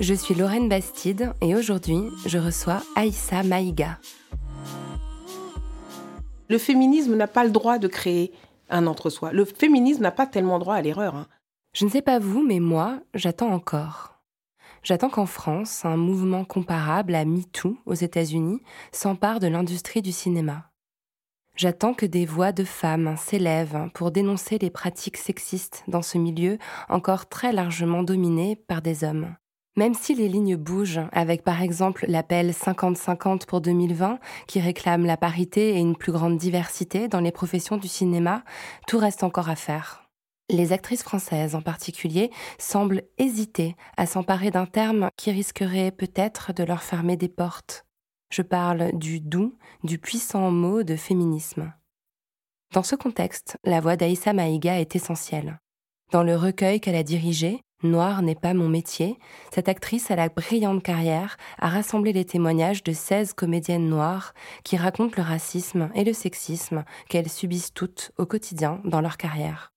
Je suis Lorraine Bastide et aujourd'hui, je reçois Aïssa Maïga. Le féminisme n'a pas le droit de créer un entre-soi. Le féminisme n'a pas tellement droit à l'erreur. hein. Je ne sais pas vous, mais moi, j'attends encore. J'attends qu'en France, un mouvement comparable à MeToo aux États-Unis s'empare de l'industrie du cinéma. J'attends que des voix de femmes s'élèvent pour dénoncer les pratiques sexistes dans ce milieu encore très largement dominé par des hommes. Même si les lignes bougent, avec par exemple l'appel 50-50 pour 2020 qui réclame la parité et une plus grande diversité dans les professions du cinéma, tout reste encore à faire. Les actrices françaises en particulier semblent hésiter à s'emparer d'un terme qui risquerait peut-être de leur fermer des portes. Je parle du doux, du puissant mot de féminisme. Dans ce contexte, la voix d'Aïssa Maïga est essentielle. Dans le recueil qu'elle a dirigé, Noir n'est pas mon métier, cette actrice à la brillante carrière a rassemblé les témoignages de 16 comédiennes noires qui racontent le racisme et le sexisme qu'elles subissent toutes au quotidien dans leur carrière.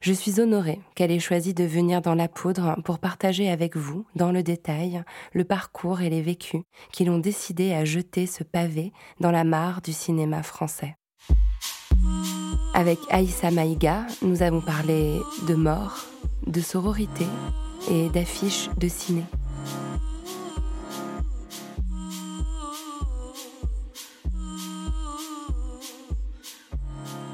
Je suis honorée qu'elle ait choisi de venir dans la poudre pour partager avec vous, dans le détail, le parcours et les vécus qui l'ont décidé à jeter ce pavé dans la mare du cinéma français. Avec Aïssa Maïga, nous avons parlé de mort, de sororité et d'affiches de ciné.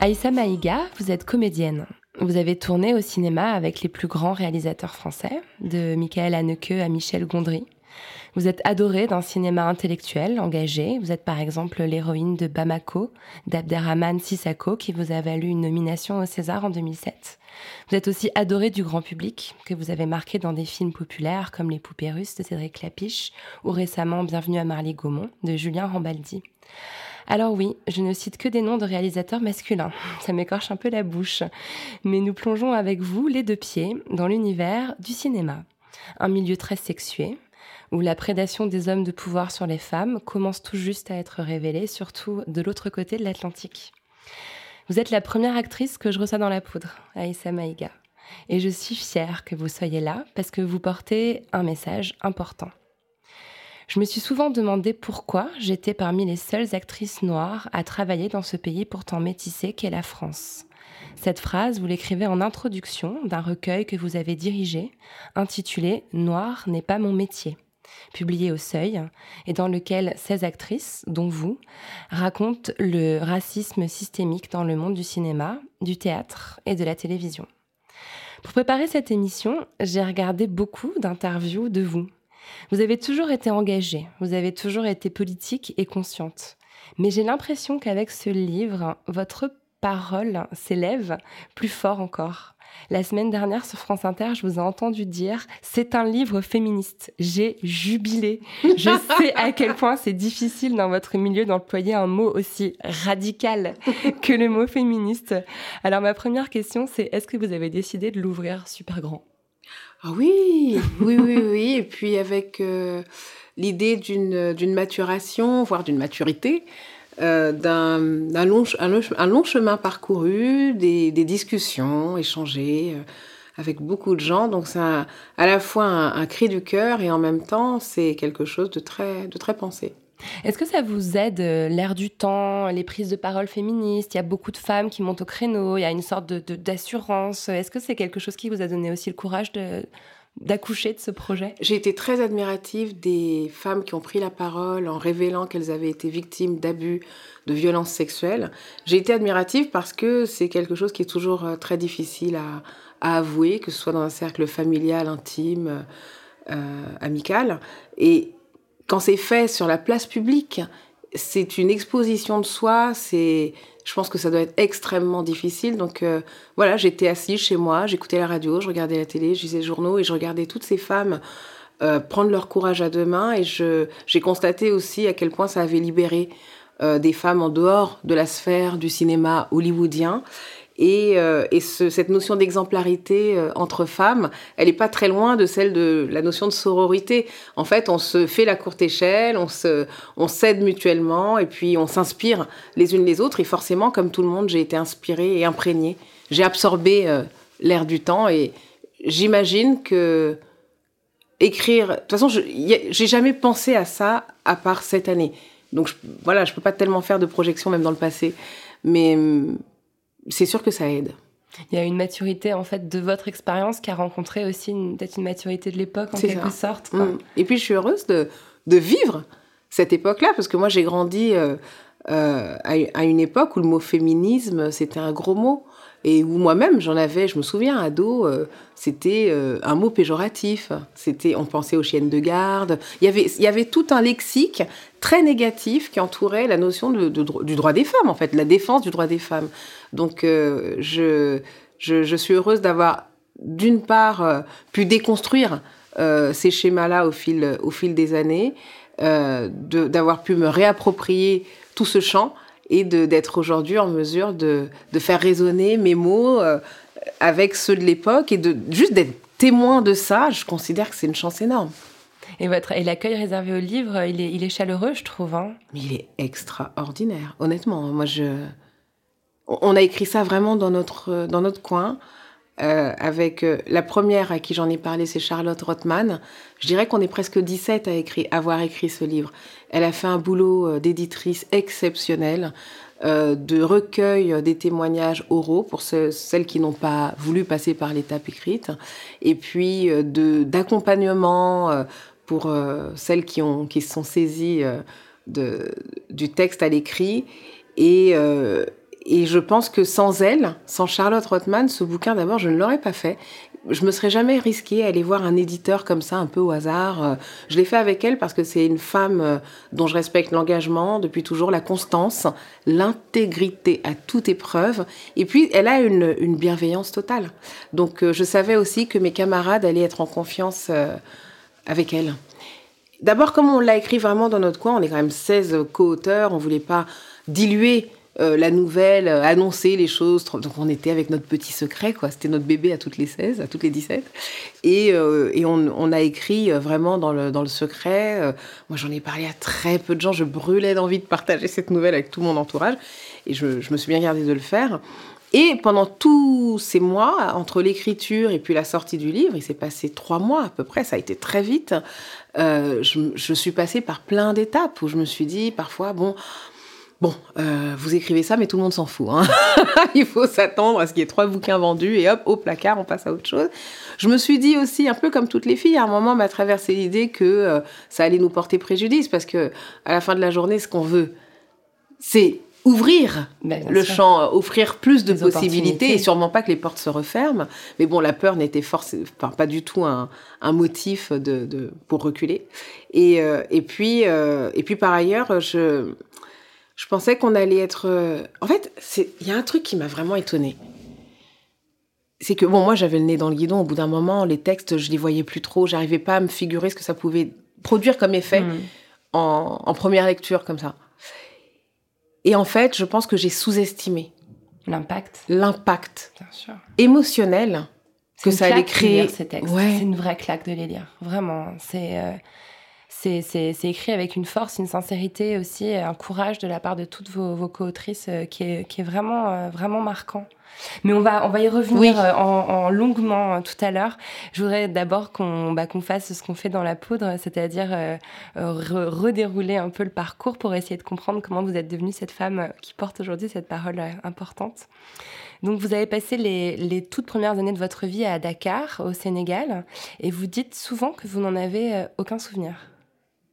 Aïssa Maïga, vous êtes comédienne. Vous avez tourné au cinéma avec les plus grands réalisateurs français, de Michael Haneke à Michel Gondry. Vous êtes adorée d'un cinéma intellectuel, engagé. Vous êtes par exemple l'héroïne de Bamako, d'Abderrahman Sissako, qui vous a valu une nomination au César en 2007. Vous êtes aussi adorée du grand public, que vous avez marqué dans des films populaires comme Les Poupées Russes de Cédric Clapiche ou récemment Bienvenue à Marly-Gaumont de Julien Rambaldi. Alors oui, je ne cite que des noms de réalisateurs masculins, ça m'écorche un peu la bouche, mais nous plongeons avec vous les deux pieds dans l'univers du cinéma, un milieu très sexué, où la prédation des hommes de pouvoir sur les femmes commence tout juste à être révélée, surtout de l'autre côté de l'Atlantique. Vous êtes la première actrice que je reçois dans la poudre, Aïssa Maïga, et je suis fière que vous soyez là parce que vous portez un message important. Je me suis souvent demandé pourquoi j'étais parmi les seules actrices noires à travailler dans ce pays pourtant métissé qu'est la France. Cette phrase, vous l'écrivez en introduction d'un recueil que vous avez dirigé, intitulé Noir n'est pas mon métier, publié au Seuil, et dans lequel 16 actrices, dont vous, racontent le racisme systémique dans le monde du cinéma, du théâtre et de la télévision. Pour préparer cette émission, j'ai regardé beaucoup d'interviews de vous, vous avez toujours été engagée, vous avez toujours été politique et consciente. Mais j'ai l'impression qu'avec ce livre, votre parole s'élève plus fort encore. La semaine dernière sur France Inter, je vous ai entendu dire c'est un livre féministe. J'ai jubilé. Je sais à quel point c'est difficile dans votre milieu d'employer un mot aussi radical que le mot féministe. Alors ma première question c'est est-ce que vous avez décidé de l'ouvrir super grand Ah oui, oui, oui, oui. Et puis avec euh, l'idée d'une d'une maturation, voire d'une maturité, euh, d'un long, un, long, chemin parcouru, des, discussions échangées euh, avec beaucoup de gens. Donc c'est à la fois un, cri du cœur et en même temps c'est quelque chose de très, de très pensé. Est-ce que ça vous aide, euh, l'ère du temps, les prises de parole féministes? Il y a beaucoup de femmes qui montent au créneau, il y a une sorte de- de- d'assurance. Est-ce que c'est quelque chose qui vous a donné aussi le courage de, d'accoucher de ce projet? J'ai été très admirative des femmes qui ont pris la parole en révélant qu'elles avaient été victimes d'abus, de violences sexuelles. J'ai été admirative parce que c'est quelque chose qui est toujours euh, très difficile à, à avouer, que ce soit dans un cercle familial, intime, euh, amical. Et quand c'est fait sur la place publique, c'est une exposition de soi, c'est je pense que ça doit être extrêmement difficile. Donc euh, voilà, j'étais assise chez moi, j'écoutais la radio, je regardais la télé, je lisais les journaux et je regardais toutes ces femmes euh, prendre leur courage à deux mains. Et j'ai constaté aussi à quel point ça avait libéré euh, des femmes en dehors de la sphère du cinéma hollywoodien. Et, euh, et ce, cette notion d'exemplarité euh, entre femmes, elle n'est pas très loin de celle de la notion de sororité. En fait, on se fait la courte échelle, on se, s'aide mutuellement, et puis on s'inspire les unes les autres. Et forcément, comme tout le monde, j'ai été inspirée et imprégnée. J'ai absorbé euh, l'air du temps, et j'imagine que écrire. De toute façon, je j'ai jamais pensé à ça à part cette année. Donc voilà, je peux pas tellement faire de projection même dans le passé, mais c'est sûr que ça aide. Il y a une maturité en fait de votre expérience qui a rencontré aussi peut-être une maturité de l'époque en quelque ça. sorte. Mmh. Et puis je suis heureuse de, de vivre cette époque-là parce que moi j'ai grandi euh, euh, à, à, une époque où le mot féminisme c'était un gros mot et où moi-même j'en avais, je me souviens, ado, euh, c'était euh, un mot péjoratif. C'était, on pensait aux chiennes de garde. Il y avait, il y avait tout un lexique très négatif qui entourait la notion du droit des femmes, en fait, la défense du droit des femmes. Donc, euh, je, je, je, suis heureuse d'avoir, d'une part, pu déconstruire ces schémas-là au fil, au fil des années, d'avoir pu me réapproprier tout ce champ et d'être aujourd'hui en mesure de, de, faire résonner mes mots euh, avec ceux de l'époque et de juste d'être témoin de ça, je considère que c'est une chance énorme. Et, votre, et l'accueil réservé au livre, il est, il est chaleureux, je trouve. Hein Mais il est extraordinaire, honnêtement. Moi, je... On a écrit ça vraiment dans notre, dans notre coin. Euh, avec euh, la première à qui j'en ai parlé, c'est Charlotte Rothman. Je dirais qu'on est presque 17 à avoir écrit ce livre. Elle a fait un boulot euh, d'éditrice exceptionnel, de recueil des témoignages oraux pour ce, celles qui n'ont pas voulu passer par l'étape écrite, et puis d'accompagnement pour celles qui ont qui se sont saisies du texte à l'écrit et et je pense que sans elle, sans Charlotte Rothman, ce bouquin, d'abord, je ne l'aurais pas fait. Je me serais jamais risquée à aller voir un éditeur comme ça, un peu au hasard. Je l'ai fait avec elle parce que c'est une femme euh, dont je respecte l'engagement depuis toujours, la constance, l'intégrité à toute épreuve. Et puis, elle a une, bienveillance totale. Donc, euh, je savais aussi que mes camarades allaient être en confiance euh, avec elle. D'abord, comme on l'a écrit vraiment dans notre coin, on est quand même 16 co-auteurs, on voulait pas diluer euh, la nouvelle, euh, annoncer les choses. Donc on était avec notre petit secret, quoi. C'était notre bébé à toutes les 16, à toutes les 17. Et, euh, et on, a écrit vraiment dans le, secret. moi, j'en ai parlé à très peu de gens. Je brûlais d'envie de partager cette nouvelle avec tout mon entourage. Et je, me suis bien gardée de le faire. Et pendant tous ces mois, entre l'écriture et puis la sortie du livre, il s'est passé trois mois à peu près, ça a été très vite, je, je, suis passée par plein d'étapes où je me suis dit parfois, bon, Bon, euh, vous écrivez ça, mais tout le monde s'en fout. Hein. Il faut s'attendre à ce qu'il y ait trois bouquins vendus et hop, au placard, on passe à autre chose. Je me suis dit aussi, un peu comme toutes les filles, à un moment m'a traversé l'idée que euh, ça allait nous porter préjudice parce que à la fin de la journée, ce qu'on veut, c'est ouvrir ben, le sûr. champ, euh, offrir plus de les possibilités et sûrement pas que les portes se referment. Mais bon, la peur n'était enfin, pas du tout un, un motif de, de, pour reculer. Et, euh, et puis, et puis par ailleurs, je je pensais qu'on allait être. Euh, en fait, il y a un truc qui m'a vraiment étonnée. C'est que, bon, moi, j'avais le nez dans le guidon. Au bout d'un moment, les textes, je les voyais plus trop. J'arrivais pas à me figurer ce que ça pouvait produire comme effet mmh. en, en, première lecture, comme ça. Et en fait, je pense que j'ai sous-estimé. L'impact. L'impact. Émotionnel que ça allait créer. Ces textes. Ouais. C'est une vraie claque de les lire. Vraiment. C'est. Euh c'est écrit avec une force, une sincérité aussi, un courage de la part de toutes vos, vos co-autrices qui, est, qui est vraiment, vraiment marquant. Mais on va, on va y revenir en, en, longuement tout à l'heure. Je voudrais d'abord qu'on bah, qu'on fasse ce qu'on fait dans la poudre, c'est-à-dire redérouler un peu le parcours pour essayer de comprendre comment vous êtes devenue cette femme qui porte aujourd'hui cette parole importante. Donc vous avez passé les, toutes premières années de votre vie à Dakar, au Sénégal, et vous dites souvent que vous n'en avez euh, aucun souvenir.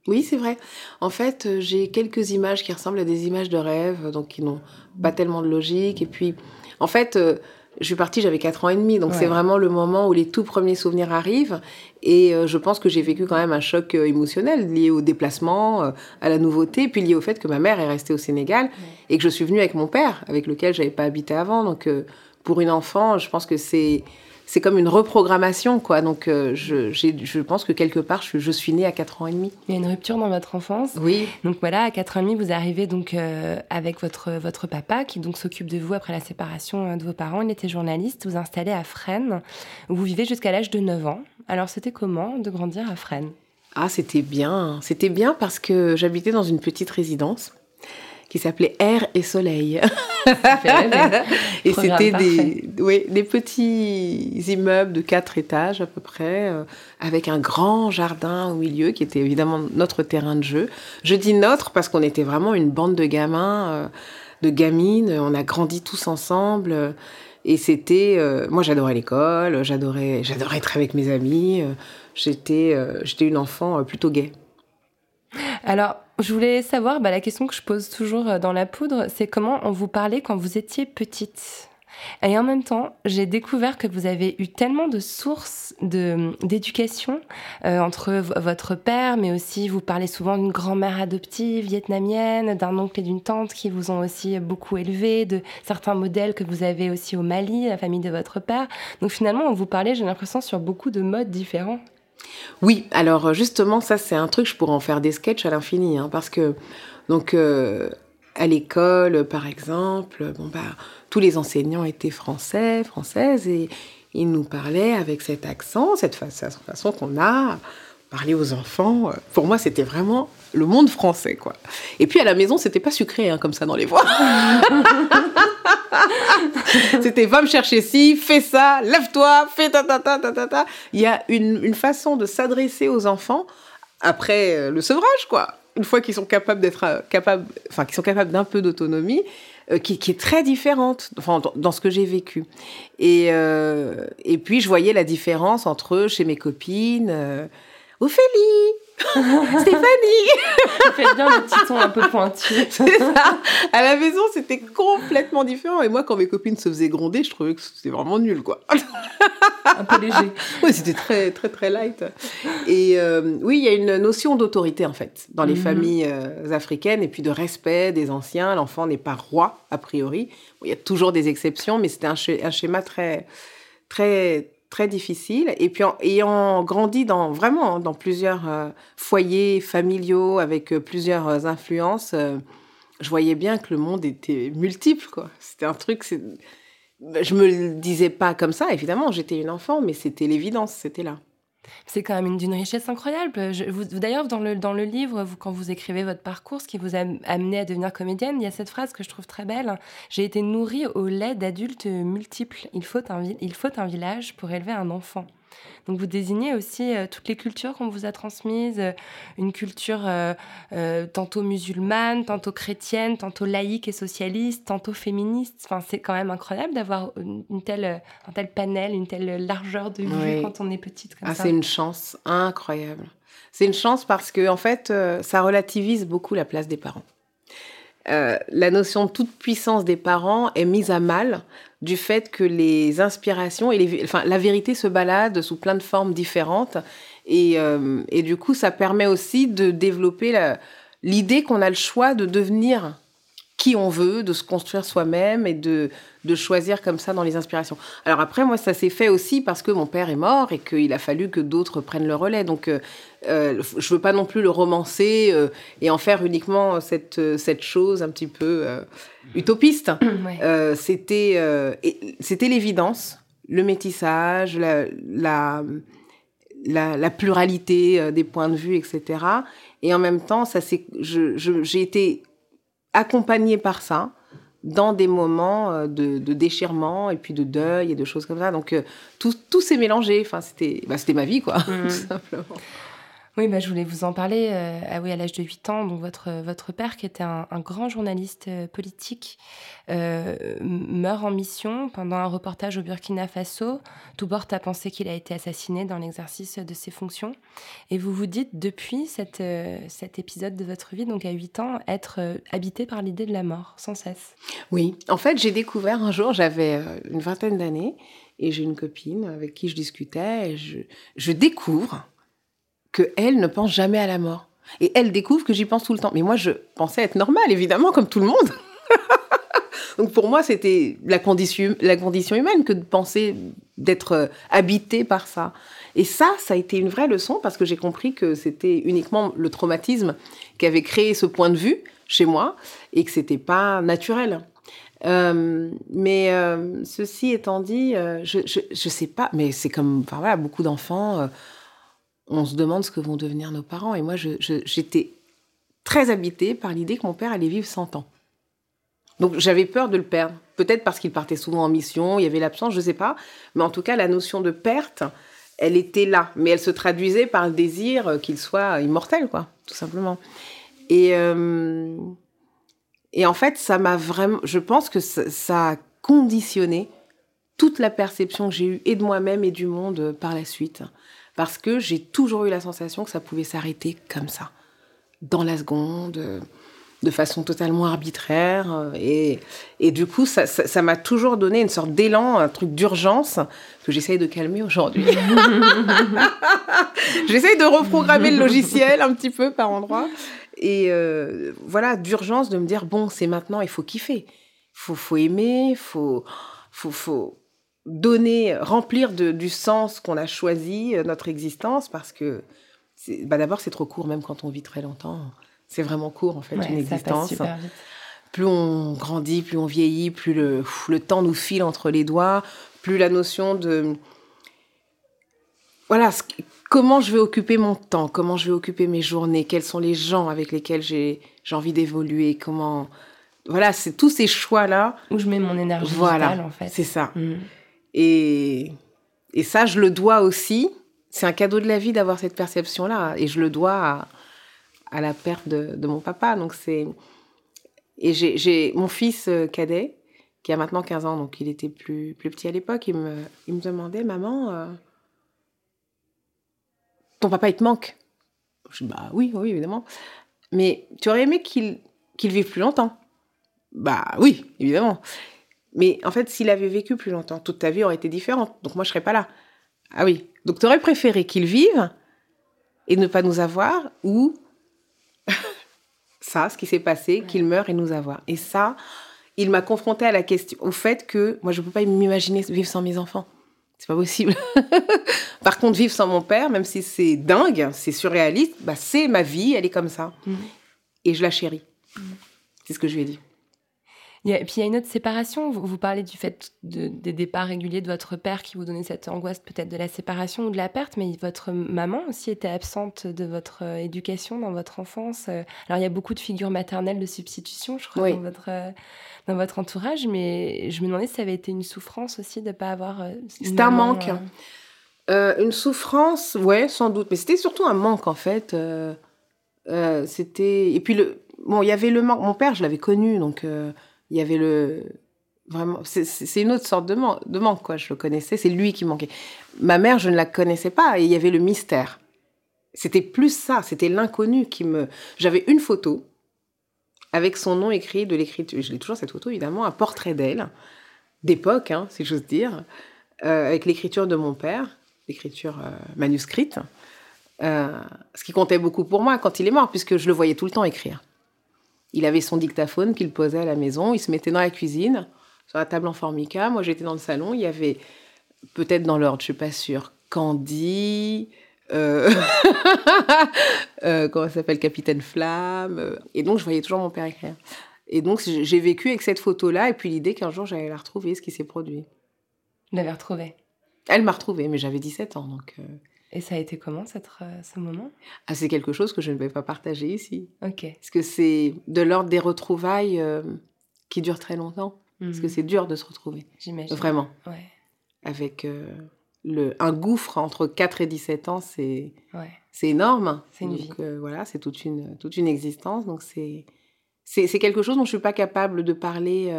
Oui, c'est vrai. En fait, euh, j'ai quelques images qui ressemblent à des images de rêve, donc qui n'ont pas tellement de logique. Et puis, en fait, euh, je suis partie, j'avais 4 ans et demi, donc c'est vraiment le moment où les tout premiers souvenirs arrivent. Et euh, je pense que j'ai vécu quand même un choc euh, émotionnel lié au déplacement, euh, à la nouveauté, puis lié au fait que ma mère est restée au Sénégal et que je suis venue avec mon père, avec lequel j'avais pas habité avant. Donc pour une enfant, je pense que c'est c'est comme une reprogrammation, quoi. Donc, euh, je, je, pense que quelque part, je, je, suis née à 4 ans et demi. Il y a une rupture dans votre enfance. Oui. Donc voilà, à 4 ans et demi, vous arrivez donc euh, avec votre, votre papa, qui donc s'occupe de vous après la séparation euh, de vos parents. Il était journaliste. Vous installez à Fresnes, où vous vivez jusqu'à l'âge de 9 ans. Alors, c'était comment de grandir à Fresnes? Ah, c'était bien. C'était bien parce que j'habitais dans une petite résidence qui s'appelait Air et Soleil. et c'était des, oui, des petits immeubles de quatre étages à peu près, euh, avec un grand jardin au milieu qui était évidemment notre terrain de jeu. Je dis notre parce qu'on était vraiment une bande de gamins, euh, de gamines. On a grandi tous ensemble. Euh, et c'était, moi j'adorais l'école, j'adorais, j'adorais être avec mes amis. j'étais, j'étais une enfant plutôt gaie. Alors, je voulais savoir, bah, la question que je pose toujours euh, dans la poudre, c'est comment on vous parlait quand vous étiez petite. Et en même temps, j'ai découvert que vous avez eu tellement de sources d'éducation euh, entre votre père, mais aussi vous parlez souvent d'une grand-mère adoptive vietnamienne, d'un oncle et d'une tante qui vous ont aussi beaucoup élevé, de certains modèles que vous avez aussi au Mali, la famille de votre père. Donc finalement, on vous parlait, j'ai l'impression, sur beaucoup de modes différents. Oui, alors justement, ça c'est un truc, je pourrais en faire des sketchs à l'infini, hein, parce que donc euh, à l'école, par exemple, bon bah tous les enseignants étaient français, françaises, et ils nous parlaient avec cet accent, cette façon qu'on a parler aux enfants. Pour moi, c'était vraiment le monde français, quoi. Et puis à la maison, c'était pas sucré, hein, comme ça dans les voix. C'était va me chercher ci, fais ça, lève-toi, fais ta ta ta ta ta ta. Il y a une, une façon de s'adresser aux enfants après euh, le sevrage, quoi. Une fois qu'ils sont capables d'être euh, capables, enfin, qu'ils sont capables d'un peu d'autonomie, euh, qui, est très différente dans, ce que j'ai vécu. Et, et puis, je voyais la différence entre chez mes copines. Ophélie Stéphanie Ça fait bien le petit ton un peu pointu. C'est ça. À la maison, c'était complètement différent. Et moi, quand mes copines se faisaient gronder, je trouvais que c'était vraiment nul, quoi. un peu léger. Oui, c'était très, très, très light. Et euh, oui, il y a une notion d'autorité, en fait, dans les mhm. familles euh, africaines, et puis de respect des anciens. L'enfant n'est pas roi, a priori. il y a toujours des exceptions, mais c'était un, un schéma très, très, très difficile. Et puis, ayant grandi dans vraiment dans plusieurs euh, foyers familiaux avec euh, plusieurs euh, influences, je voyais bien que le monde était multiple. C'était un truc. Je me le disais pas comme ça, évidemment. J'étais une enfant, mais c'était l'évidence. C'était là. C'est quand même d'une richesse incroyable. D'ailleurs, dans le, dans le livre, quand vous écrivez votre parcours, ce qui vous a amené à devenir comédienne, il y a cette phrase que je trouve très belle. J'ai été nourrie au lait d'adultes multiples. Il faut, un, il faut un village pour élever un enfant. Donc vous désignez aussi euh, toutes les cultures qu'on vous a transmises, euh, une culture euh, tantôt musulmane, tantôt chrétienne, tantôt laïque et socialiste, tantôt féministe. Enfin, c'est quand même incroyable d'avoir une, telle, un tel panel, une telle largeur de vue quand on est petite comme ah, C'est une chance incroyable. C'est une chance parce que en fait, ça relativise beaucoup la place des parents. La notion de toute puissance des parents est mise à mal du fait que les inspirations et la vérité se balade sous plein de formes différentes. Et, euh, et du coup, ça permet aussi de développer l'idée qu'on a le choix de devenir qui on veut, de se construire soi-même et de, de choisir comme ça dans les inspirations. Alors après, moi, ça s'est fait aussi parce que mon père est mort et qu'il a fallu que d'autres prennent le relais. Donc, euh, euh je veux pas non plus le romancer euh, et en faire uniquement cette, cette chose un petit peu euh, utopiste. c'était c'était l'évidence, le métissage, la, la la, la pluralité euh, des points de vue, etc. Et en même temps, ça c'est, je, je- j'ai été accompagnée par ça dans des moments euh, de, de déchirement et puis de deuil et de choses comme ça. Donc euh, tout, tout s'est mélangé. Enfin, c'était, bah, ma vie, quoi, Mhm. tout simplement. Oui, bah, je voulais vous en parler. euh, ah oui, à l'âge de 8 ans, donc votre, votre père, qui était un, grand journaliste euh, politique, euh, meurt en mission pendant un reportage au Burkina Faso. Tout porte à penser qu'il a été assassiné dans l'exercice de ses fonctions. Et vous vous dites, depuis euh, cet épisode de votre vie, donc à 8 ans, être euh, habité par l'idée de la mort, sans cesse. Oui, en fait, j'ai découvert un jour, j'avais euh, une vingtaine d'années, et j'ai une copine avec qui je discutais, et je, je découvre que elle ne pense jamais à la mort. Et elle découvre que j'y pense tout le temps. Mais moi, je pensais être normale, évidemment, comme tout le monde. Donc pour moi, c'était la condition, humaine que de penser d'être euh, habité par ça. Et ça, ça a été une vraie leçon parce que j'ai compris que c'était uniquement le traumatisme qui avait créé ce point de vue chez moi et que c'était pas naturel. Euh, mais euh, ceci étant dit, je, je sais pas, mais c'est comme, enfin voilà, beaucoup d'enfants, on se demande ce que vont devenir nos parents. Et moi, j'étais très habitée par l'idée que mon père allait vivre 100 ans. Donc j'avais peur de le perdre. Peut-être parce qu'il partait souvent en mission, il y avait l'absence, je sais pas. Mais en tout cas, la notion de perte, elle était là. Mais elle se traduisait par le désir qu'il soit immortel, quoi, tout simplement. Et, euh, et en fait, ça m'a vraiment. Je pense que ça, ça a conditionné toute la perception que j'ai eue et de moi-même et du monde par la suite. Parce que j'ai toujours eu la sensation que ça pouvait s'arrêter comme ça, dans la seconde, euh, de façon totalement arbitraire. euh, Et, et du coup, ça ça- ça m'a toujours donné une sorte d'élan, un truc d'urgence que j'essaye de calmer aujourd'hui. j'essaye de reprogrammer le logiciel un petit peu par endroits. Et euh, voilà, d'urgence de me dire, bon, c'est maintenant, il faut kiffer. Faut, faut aimer, faut, faut, faut donner, remplir de- du sens qu'on a choisi euh, notre existence parce que, bah d'abord, c'est trop court, même quand on vit très longtemps. C'est vraiment court, en fait, Ouais, une existence. Plus on grandit, plus on vieillit, plus le, le temps nous file entre les doigts, plus la notion de... Voilà, ce- comment je vais occuper mon temps, comment je vais occuper mes journées, quels sont les gens avec lesquels j'ai envie d'évoluer, comment... Voilà, c'est tous ces choix-là. Où je mets mon énergie Voilà, vitale, en fait. c'est ça. Mm. Et, ça, je le dois aussi. C'est un cadeau de la vie d'avoir cette perception-là. Et je le dois à, la perte de, mon papa. Donc c'est. Et j'ai- mon fils euh, cadet, qui a maintenant 15 ans, donc il était plus, plus petit à l'époque, il me, il me demandait Maman, euh, ton papa, il te manque? Je dis Bah oui, oui, évidemment. Mais tu aurais aimé qu'il qu'il vive plus longtemps? Bah oui, évidemment. Mais en fait, s'il avait vécu plus longtemps, toute ta vie aurait été différente. Donc moi, je serais pas là. Ah oui. Donc tu aurais préféré qu'il vive et ne pas nous avoir ou ça, ce qui s'est passé, qu'il meure et nous avoir. Et ça, il m'a confronté à la question, au fait que moi, je peux pas m'imaginer vivre sans mes enfants. C'est pas possible. Par contre, vivre sans mon père, même si c'est dingue, c'est surréaliste, bah, c'est ma vie, elle est comme ça. Mhm. Et je la chéris. C'est ce que je lui ai dit. Il y a- et puis il y a une autre séparation. Vous, vous parlez du fait de- des départs réguliers de votre père qui vous donnait cette angoisse peut-être de la séparation ou de la perte, mais votre maman aussi était absente de votre euh, éducation dans votre enfance. Euh, Alors il y a beaucoup de figures maternelles de substitution, je crois, Oui. dans, votre, euh, dans votre entourage, mais je me demandais si ça avait été une souffrance aussi de ne pas avoir... C'est un manque. euh, Euh, une souffrance, ouais, sans doute. Mais c'était surtout un manque, en fait. Euh, c'était... Et puis, le... bon, il y avait le manque. Mon père, je l'avais connu, donc il y avait le... Vraiment, c'est- une autre sorte de manque, quoi. Je le connaissais, c'est lui qui manquait. Ma mère, je ne la connaissais pas, et il y avait le mystère. C'était plus ça, c'était l'inconnu qui me... J'avais une photo avec son nom écrit de l'écriture. Je l'ai toujours, cette photo, évidemment, un portrait d'elle, d'époque, hein, si j'ose dire, euh, avec l'écriture de mon père l'écriture euh, manuscrite, euh, ce qui comptait beaucoup pour moi quand il est mort, puisque je le voyais tout le temps écrire. Il avait son dictaphone qu'il posait à la maison, il se mettait dans la cuisine, sur la table en formica, moi j'étais dans le salon, il y avait, peut-être dans l'ordre, je suis pas sûre, Candy, euh, euh, comment ça s'appelle, Capitaine Flamme, euh, et donc je voyais toujours mon père écrire. Et donc j'ai vécu avec cette photo-là, et puis l'idée qu'un jour j'allais la retrouver, ce qui s'est produit. Je l'avais retrouvé. Elle m'a retrouvée, mais j'avais 17 ans, donc... euh, Et ça a été comment cette, euh, ce moment? Ah, c'est quelque chose que je ne vais pas partager ici. Ok. Parce que c'est de l'ordre des retrouvailles euh, qui durent très longtemps. Parce que Mhm. c'est dur de se retrouver. J'imagine. Vraiment. Ouais, Avec euh, le, un gouffre entre 4 et 17 ans, c'est ouais. c'est énorme. C'est une Donc, vie. euh, voilà, c'est toute une, toute une existence. Donc, c'est c'est c'est quelque chose dont je ne suis pas capable de parler,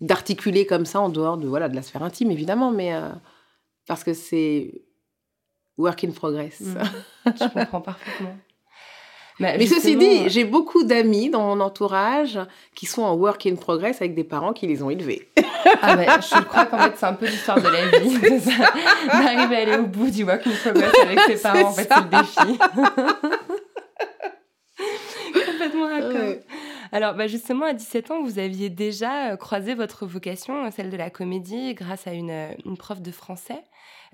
d'articuler comme ça en dehors de, voilà, de la sphère intime, évidemment, mais parce que c'est work in progress. Mhm. Je comprends parfaitement. Bah, Mais ceci dit, j'ai beaucoup d'amis dans mon entourage qui sont en work in progress avec des parents qui les ont élevés. Ah bah, je crois qu'en fait, c'est un peu l'histoire de la vie. D'arriver à aller au bout du work in progress avec ses parents, en fait, c'est le défi. Complètement d'accord. Ouais. Alors, bah, justement, à 17 ans, vous aviez déjà euh, croisé votre vocation, euh, celle de la comédie, grâce à une, euh, une prof de français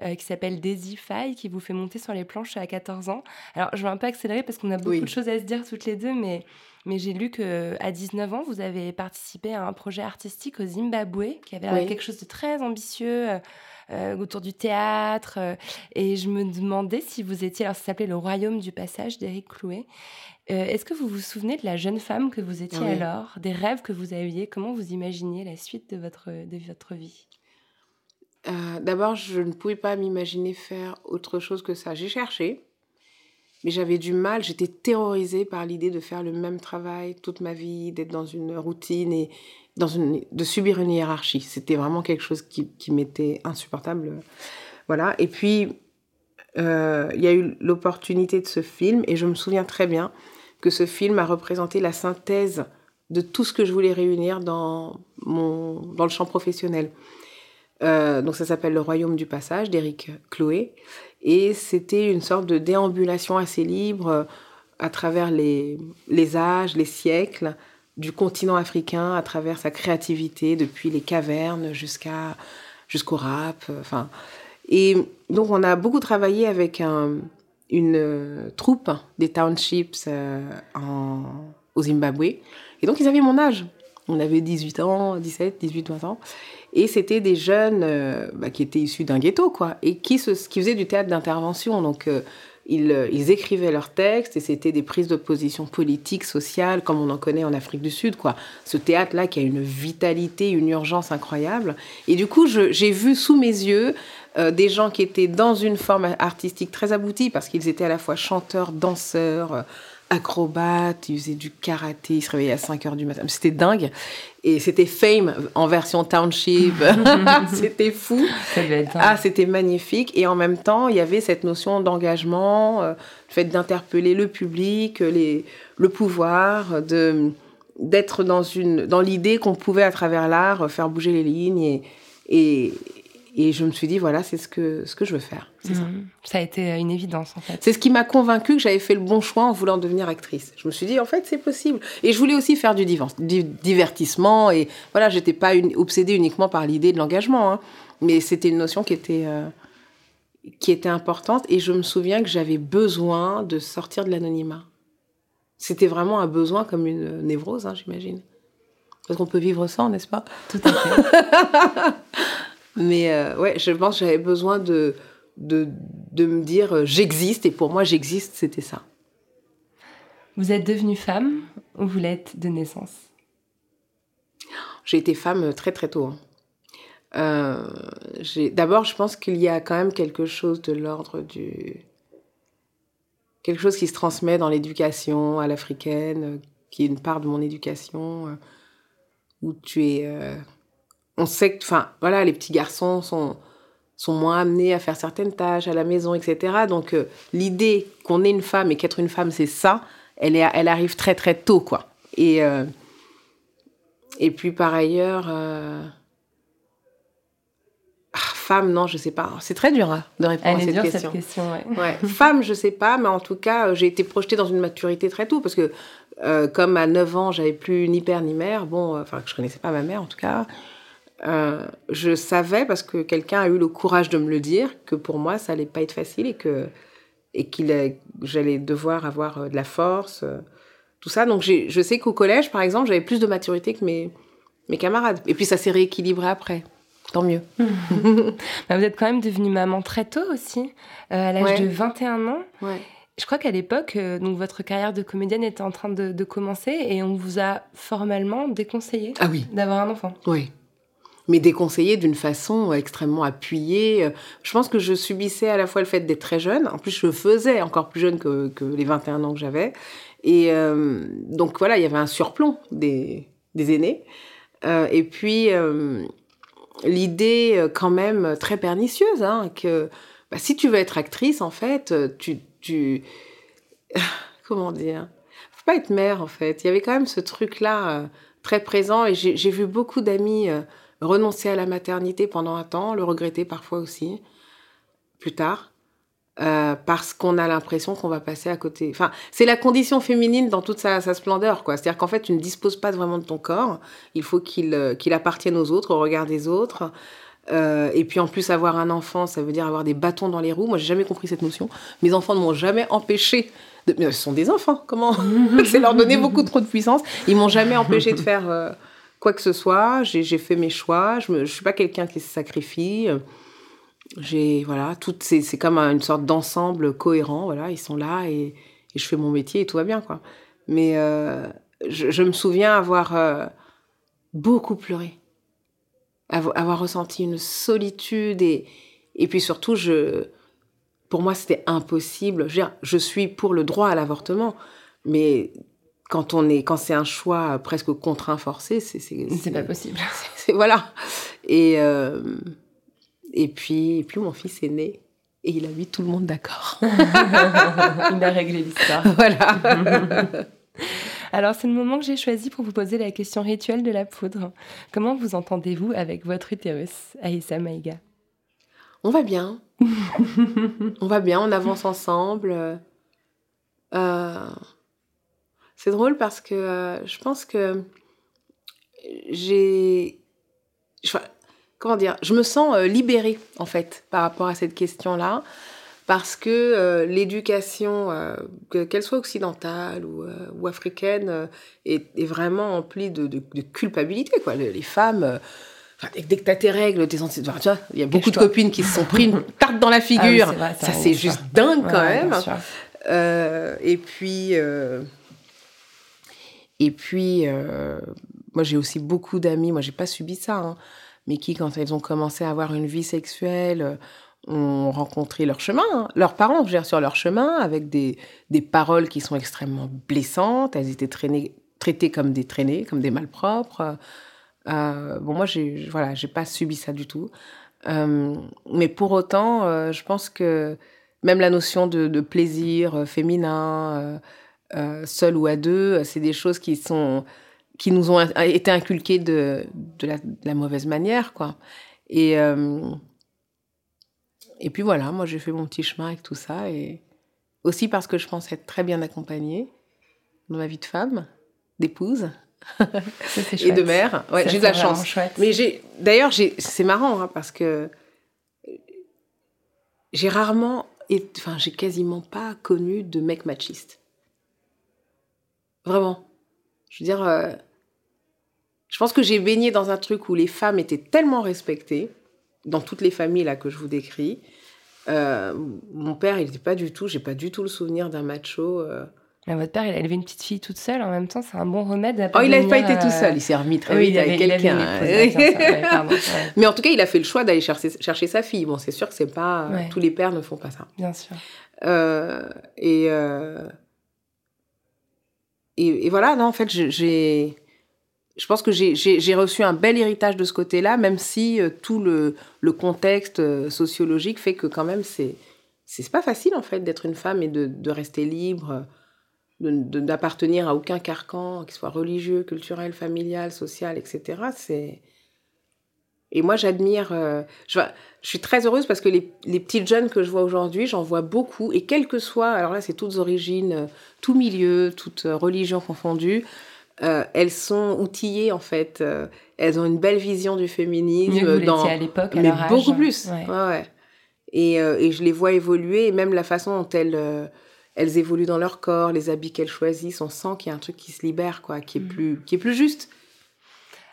euh, qui s'appelle Daisy Faye, qui vous fait monter sur les planches à 14 ans. Alors, je vais un peu accélérer parce qu'on a beaucoup Oui. de choses à se dire toutes les deux, mais, mais j'ai lu qu'à 19 ans, vous avez participé à un projet artistique au Zimbabwe, qui avait Oui. quelque chose de très ambitieux. euh, euh, autour du théâtre euh, et je me demandais si vous étiez alors ça s'appelait le royaume du passage d'Éric Clouet Euh, est-ce que vous vous souvenez de la jeune femme que vous étiez oui. alors des rêves que vous aviez? Comment vous imaginiez la suite de votre de votre vie? Euh, D'abord, je ne pouvais pas m'imaginer faire autre chose que ça. J'ai cherché, mais j'avais du mal. J'étais terrorisée par l'idée de faire le même travail toute ma vie, d'être dans une routine et dans une, de subir une hiérarchie. C'était vraiment quelque chose qui, qui m'était insupportable. Voilà. Et puis, euh, il y a eu l'opportunité de ce film, et je me souviens très bien que ce film a représenté la synthèse de tout ce que je voulais réunir dans, mon, dans le champ professionnel. Euh, donc ça s'appelle Le Royaume du Passage d'Éric Chloé. Et c'était une sorte de déambulation assez libre euh, à travers les, les âges, les siècles du continent africain, à travers sa créativité, depuis les cavernes jusqu'à jusqu'au rap. euh, Enfin, et donc on a beaucoup travaillé avec un- une troupe des townships au Zimbabwe. Et donc ils avaient mon âge. On avait 18 ans, 17, 18, 20 ans. Et c'était des jeunes euh, bah, qui étaient issus d'un ghetto, quoi, et qui, se, qui faisaient du théâtre d'intervention. Donc, euh, ils, euh, ils écrivaient leurs textes, et c'était des prises de position politiques, sociales, comme on en connaît en Afrique du Sud, quoi. Ce théâtre-là qui a une vitalité, une urgence incroyable. Et du coup, j'ai vu sous mes yeux des gens qui étaient dans une forme artistique très aboutie, parce qu'ils étaient à la fois chanteurs, danseurs, euh, acrobates, ils faisaient du karaté, ils se réveillaient à 5 heures du matin. C'était dingue. Et c'était Fame en version township. c'était fou. Ah, c'était magnifique. Et en même temps, il y avait cette notion d'engagement, euh, le fait d'interpeller le public, les, le pouvoir, de d'être dans une dans l'idée qu'on pouvait à travers l'art faire bouger les lignes et, et et je me suis dit voilà c'est ce que ce que je veux faire c'est ça Mhm. ça a été euh, une évidence en fait c'est ce qui m'a convaincue que j'avais fait le bon choix en voulant devenir actrice. Je me suis dit, en fait, c'est possible. Et je voulais aussi faire du, divan- du divertissement. Et voilà, j'étais pas une- obsédée uniquement par l'idée de l'engagement. hein. mais c'était une notion qui était, euh, qui était importante. Et je me souviens que j'avais besoin de sortir de l'anonymat. C'était vraiment un besoin comme une névrose, hein, j'imagine. Parce qu'on peut vivre sans, n'est-ce pas? Tout à fait Mais euh, ouais, je pense que j'avais besoin de, de, de me dire euh, j'existe. Et pour moi, j'existe, c'était ça. vous êtes devenue femme ou vous l'êtes de naissance? J'ai été femme très très tôt. hein. Euh, D'abord, je pense qu'il y a quand même quelque chose de l'ordre du... Quelque chose qui se transmet dans l'éducation à l'africaine, euh, qui est une part de mon éducation, où tu es... On sait que, enfin, voilà, les petits garçons sont, sont moins amenés à faire certaines tâches à la maison, etc. Donc, euh, l'idée qu'on est une femme et qu'être une femme, c'est ça, elle, est, elle arrive très très tôt, quoi. Et... euh, et puis par ailleurs, euh, ah, femme, non, je sais pas. C'est très dur hein, de répondre elle à est cette dure question. cette question ouais. Ouais. Femme, je sais pas, mais en tout cas, j'ai été projetée dans une maturité très tôt parce que comme à 9 ans, j'avais plus ni père ni mère, bon, enfin, je connaissais pas ma mère en tout cas, euh, je savais parce que quelqu'un a eu le courage de me le dire que pour moi, ça allait pas être facile et que et qu'il j'allais devoir avoir euh, de la force, euh, tout ça. Donc, je sais qu'au collège, par exemple, j'avais plus de maturité que mes, mes camarades. Et puis, ça s'est rééquilibré après. tant mieux. Bah, vous êtes quand même devenue maman très tôt aussi, euh, à l'âge Ouais. de 21 ans. Ouais. Je crois qu'à l'époque, euh, donc votre carrière de comédienne était en train de, de commencer et on vous a formellement déconseillé Ah oui, d'avoir un enfant. oui. Mais déconseillé d'une façon extrêmement appuyée. Euh, Je pense que je subissais à la fois le fait d'être très jeune. En plus, je faisais encore plus jeune que, que les 21 ans que j'avais. Et euh, donc voilà, il y avait un surplomb des, aînés. Euh, et puis, euh, l'idée euh, quand même très pernicieuse, hein, que bah, si tu veux être actrice, en fait, euh, tu... tu... Comment dire Faut pas être mère, en fait. Il y avait quand même ce truc-là euh, très présent. Et j'ai vu beaucoup d'amis euh, renoncer à la maternité pendant un temps, le regretter parfois aussi, plus tard. euh, parce qu'on a l'impression qu'on va passer à côté. Enfin, c'est la condition féminine dans toute sa, sa splendeur, quoi. C'est-à-dire qu'en fait, tu ne disposes pas vraiment de ton corps. Il faut qu'il euh, qu'il appartienne aux autres, au regard des autres. Euh, et puis en plus, avoir un enfant, ça veut dire avoir des bâtons dans les roues. Moi, j'ai jamais compris cette notion. Mes enfants ne m'ont jamais empêché. De... Mais ce sont des enfants, comment? C'est leur donner beaucoup trop de puissance. Ils m'ont jamais empêché de faire quoi que ce soit. J'ai fait mes choix. Je ne suis pas quelqu'un qui se sacrifie. J'ai voilà, c'est comme un- une sorte d'ensemble cohérent. Voilà, ils sont là et, je fais mon métier et tout va bien quoi. Mais euh, je, me souviens avoir euh, beaucoup pleuré, Avo- avoir ressenti une solitude et puis surtout pour moi c'était impossible. Je suis pour le droit à l'avortement, mais quand on est quand c'est un choix presque contraint forcé, c'est c'est C'est pas possible. c'est- voilà. Et, euh, et, puis, et puis mon fils est né et il a mis tout le monde d'accord. Il a réglé l'histoire. voilà. Alors, c'est le moment que j'ai choisi pour vous poser la question rituelle de la poudre. Comment vous entendez-vous avec votre utérus, Aïssa Maïga? On va bien. on va bien, on avance ensemble. Euh, c'est drôle parce que euh, je pense que j'ai. comment dire Je me sens euh, libérée, en fait, par rapport à cette question-là. Parce que euh, l'éducation, que- qu'elle soit occidentale ou, ou africaine, est, est vraiment emplie de, de- de culpabilité. Quoi. Les, les femmes, enfin, dès, que tu as tes règles, tes anti- enfin, tu vois, il y a beaucoup de copines qui se sont pris une tarte dans la figure. Ah oui, vrai, ça, c'est juste dingue quand Ouais, même. Euh, et puis, euh, et puis, euh, moi j'ai aussi beaucoup d'amis. Moi j'ai pas subi ça, hein, mais qui quand elles ont commencé à avoir une vie sexuelle, euh, ont rencontré leur chemin, hein. leurs parents, dire, sur leur chemin, avec des, des paroles qui sont extrêmement blessantes. Elles étaient traînées, traitées comme des traînées, comme des malpropres. Euh, bon, moi j'ai, voilà, pas subi ça du tout. Mais pour autant, je pense que même la notion de, plaisir féminin, euh, seul ou à deux, euh, c'est des choses qui sont qui nous ont été inculquées de, de, la, de la mauvaise manière, quoi. Et euh, et puis voilà, moi j'ai fait mon petit chemin avec tout ça et aussi parce que je pense être très bien accompagnée dans ma vie de femme, d'épouse et de mère. Ouais, j'ai de la chance. chouette. Mais j'ai, d'ailleurs, j'ai, c'est marrant hein, parce que j'ai rarement, et, enfin, j'ai quasiment pas connu de mec machiste. Vraiment. Je veux dire, euh, je pense que j'ai baigné dans un truc où les femmes étaient tellement respectées, dans toutes les familles là que je vous décris. Euh, mon père, il n'était pas du tout, j'ai pas du tout le souvenir d'un macho. euh. Mais votre père, il a élevé une petite fille toute seule. En même temps, c'est un bon remède. à Oh, il n'avait pas été tout seul, il s'est remis très oui, vite il avait- avec quelqu'un. ouais, Mais en tout cas, il a fait le choix d'aller chercher, chercher sa fille. Bon, c'est sûr que c'est pas Ouais. tous les pères ne font pas ça. bien sûr. Euh, et, et voilà, non, en fait, j'ai, je pense que j'ai- reçu un bel héritage de ce côté-là, même si euh, tout le, contexte euh, sociologique fait que quand même c'est c'est pas facile en fait d'être une femme et de, rester libre, d'appartenir à aucun carcan, qu'il soit religieux, culturel, familial, social, etc. C'est et moi j'admire. euh, je, suis très heureuse parce que les, les petites jeunes que je vois aujourd'hui, j'en vois beaucoup et quelles que soient, alors là c'est toutes origines, euh, tout milieu, toutes euh, religions confondues. euh, elles sont outillées en fait. elles ont une belle vision du féminisme. Mieux que vous dans, à l'époque, à mais leur âge. beaucoup plus. Ouais. Ouais, ouais. Et, et je les vois évoluer, et même la façon dont elles, elles évoluent dans leur corps, les habits qu'elles choisissent, on sent qu'il y a un truc qui se libère, quoi, qui est, Mm. plus, qui est plus juste.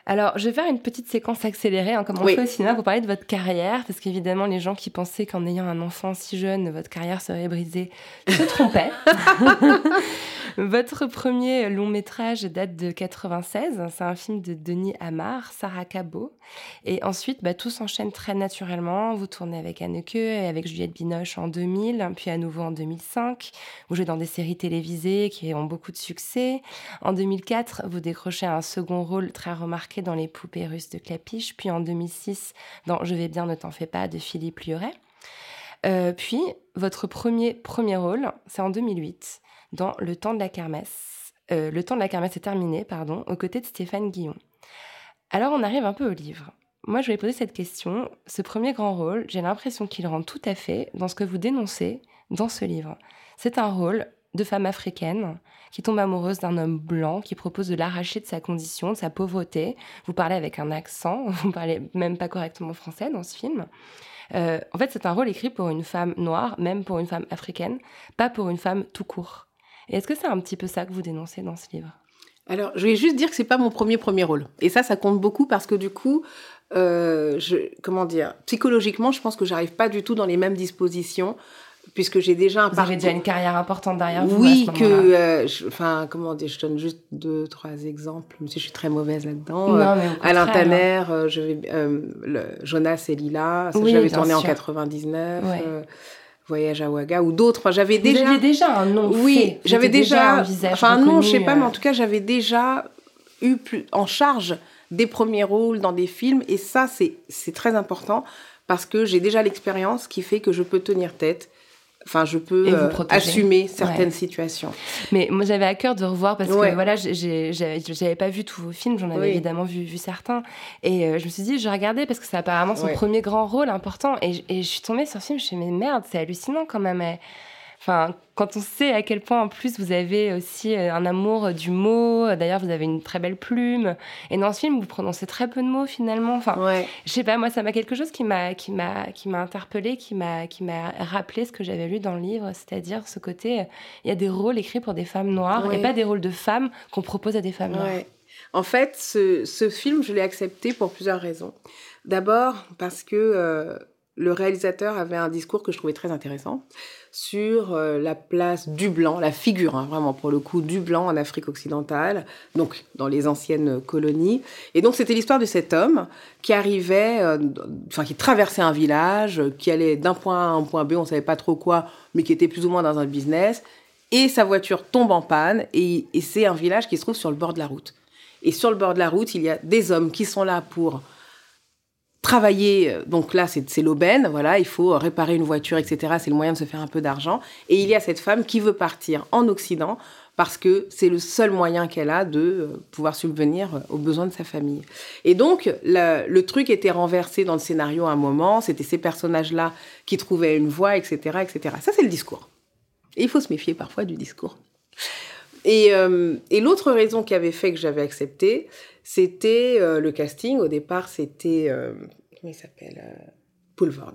Alors, je vais faire une petite séquence accélérée, hein, comme on Oui. fait au cinéma, pour parler de votre carrière, parce qu'évidemment, les gens qui pensaient qu'en ayant un enfant si jeune, votre carrière serait brisée, se trompaient. votre premier long métrage date de 96, c'est un film de Denis Amar, Sarah Cabot, et ensuite, bah, tout s'enchaîne très naturellement. Vous tournez avec Anneke et avec Juliette Binoche en 2000, puis à nouveau en 2005. Vous jouez dans des séries télévisées qui ont beaucoup de succès. En 2004, vous décrochez un second rôle très remarqué dans Les poupées russes de Clapiche, puis en 2006 dans Je vais bien, ne t'en fais pas de Philippe Liuret. Euh, puis, votre premier premier rôle, c'est en 2008, dans Le temps de la kermesse. Euh, le temps de la kermesse est terminé, pardon, aux côtés de Stéphane Guillon. Alors, on arrive un peu au livre. Moi, je vais poser cette question. Ce premier grand rôle, j'ai l'impression qu'il rentre tout à fait dans ce que vous dénoncez dans ce livre. C'est un rôle de femme africaine qui tombe amoureuse d'un homme blanc qui propose de l'arracher de sa condition, de sa pauvreté. Vous parlez avec un accent, vous parlez même pas correctement français dans ce film. Euh, en fait, c'est un rôle écrit pour une femme noire, même pour une femme africaine, pas pour une femme tout court. Et est-ce que c'est un petit peu ça que vous dénoncez dans ce livre? Alors, je vais juste dire que c'est pas mon premier premier rôle. Et ça, ça compte beaucoup parce que du coup, euh, je, comment dire, psychologiquement, je pense que j'arrive pas du tout dans les mêmes dispositions puisque j'ai déjà un Vous avez déjà une carrière importante derrière vous. Oui, à ce que, euh, je- enfin, comment dire, je donne juste deux, trois exemples, même si je suis très mauvaise là-dedans. Non, Euh, mais au Alain. Tanner, euh, je vais, le, Jonas et Lila, Oui, j'avais tourné en sûr. 99, Ouais. Voyage à Ouaga ou d'autres. J'avais Vous déjà. aviez déjà un nom Oui. Vous j'avais étiez déjà, un enfin non, je sais pas, mais en tout cas, j'avais déjà eu plus, en charge des premiers rôles dans des films, et ça, c'est très important parce que j'ai déjà l'expérience qui fait que je peux tenir tête. Enfin, je peux euh, assumer certaines Ouais. situations. Mais moi, j'avais à cœur de revoir parce Ouais. que voilà, j'avais pas vu tous vos films, j'en avais Oui. évidemment vu, vu certains. Et euh, je me suis dit, je regarder parce que c'est apparemment son Ouais. premier grand rôle important. Et, je- et je suis tombée sur ce film, je me suis dit, mais merde, c'est hallucinant quand même. Enfin, quand on sait à quel point en plus vous avez aussi euh, un amour du mot, d'ailleurs vous avez une très belle plume, et dans ce film vous prononcez très peu de mots finalement. Enfin, Ouais. je sais pas, moi, ça m'a quelque chose qui m'a, qui m'a, qui m'a interpellé, qui m'a, qui m'a rappelé ce que j'avais lu dans le livre, c'est-à-dire ce côté, euh, il y a des rôles écrits pour des femmes noires Ouais. et pas des rôles de femmes qu'on propose à des femmes noires. Ouais. En fait, ce, ce film, je l'ai accepté pour plusieurs raisons. D'abord, parce que euh, le réalisateur avait un discours que je trouvais très intéressant sur euh, la place du blanc, la figure, hein, vraiment pour le coup, du blanc en Afrique occidentale, donc dans les anciennes colonies. Et donc, c'était l'histoire de cet homme qui arrivait, euh, enfin, qui traversait un village, euh, qui allait d'un point A à un point B, on savait pas trop quoi, mais qui était plus ou moins dans un business. Et sa voiture tombe en panne, et c'est un village qui se trouve sur le bord de la route. Et sur le bord de la route, il y a des hommes qui sont là pour travailler. euh, Donc là, c'est l'aubaine, voilà, il faut réparer une voiture, etc. C'est le moyen de se faire un peu d'argent. Et il y a cette femme qui veut partir en Occident parce que c'est le seul moyen qu'elle a de euh, pouvoir subvenir euh, aux besoins de sa famille. Et donc, le truc était renversé dans le scénario à un moment. C'était ces personnages-là qui trouvaient une voie, etc., etc. Ça, c'est le discours. Et il faut se méfier parfois du discours. Et, euh, et l'autre raison qui avait fait que j'avais accepté, c'était euh, le casting. Au départ, c'était. euh, comment il s'appelle Poulvord.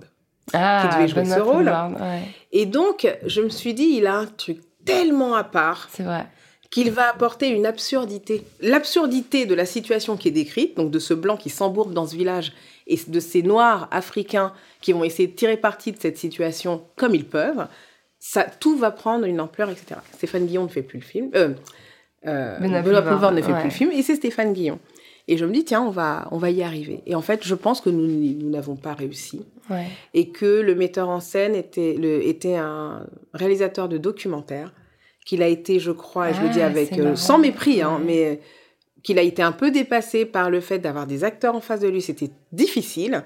Ah, Qui devait jouer ce rôle. Ouais, Et donc, je me suis dit, il a un truc tellement à part c'est vrai. qu'il va apporter une absurdité. L'absurdité de la situation qui est décrite, donc de ce blanc qui s'embourbe dans ce village et de ces noirs africains qui vont essayer de tirer parti de cette situation comme ils peuvent, ça, tout va prendre une ampleur, etc. Stéphane Guillon ne fait plus le film. Euh, euh, Benoît Poulvord ne fait ouais. plus le film et c'est Stéphane Guillon. Et je me dis, tiens, on va, on va y arriver. Et en fait, je pense que nous nous n'avons pas réussi Ouais. et que le metteur en scène était, le, était un réalisateur de documentaire, qu'il a été, je crois, et je le dis Ah, avec euh, sans mépris, hein, Ouais. mais qu'il a été un peu dépassé par le fait d'avoir des acteurs en face de lui, c'était difficile,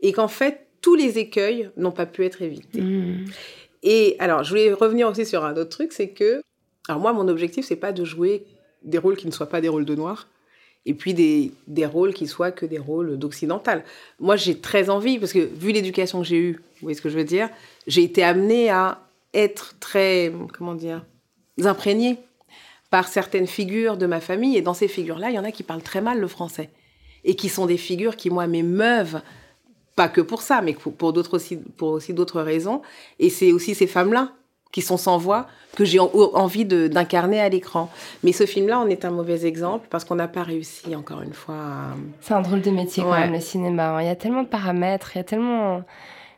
et qu'en fait, tous les écueils n'ont pas pu être évités. Mmh. Et alors, je voulais revenir aussi sur un autre truc, c'est que, alors moi, mon objectif, c'est pas de jouer des rôles qui ne soient pas des rôles de noirs, et puis des, des rôles qui soient que des rôles d'occidental. Moi, j'ai très envie, parce que vu l'éducation que j'ai eue, vous voyez ce que je veux dire, j'ai été amenée à être très, comment dire, imprégnée par certaines figures de ma famille, et dans ces figures-là, il y en a qui parlent très mal le français, et qui sont des figures qui, moi, m'émeuvent, pas que pour ça, mais pour, pour d'autres aussi, pour aussi d'autres raisons. Et c'est aussi ces femmes-là qui sont sans voix, que j'ai en- envie d'incarner à l'écran. Mais ce film-là en est un mauvais exemple parce qu'on n'a pas réussi, encore une fois, à... C'est un drôle de métier quand même, le cinéma. hein. Il y a tellement de paramètres, il y a tellement...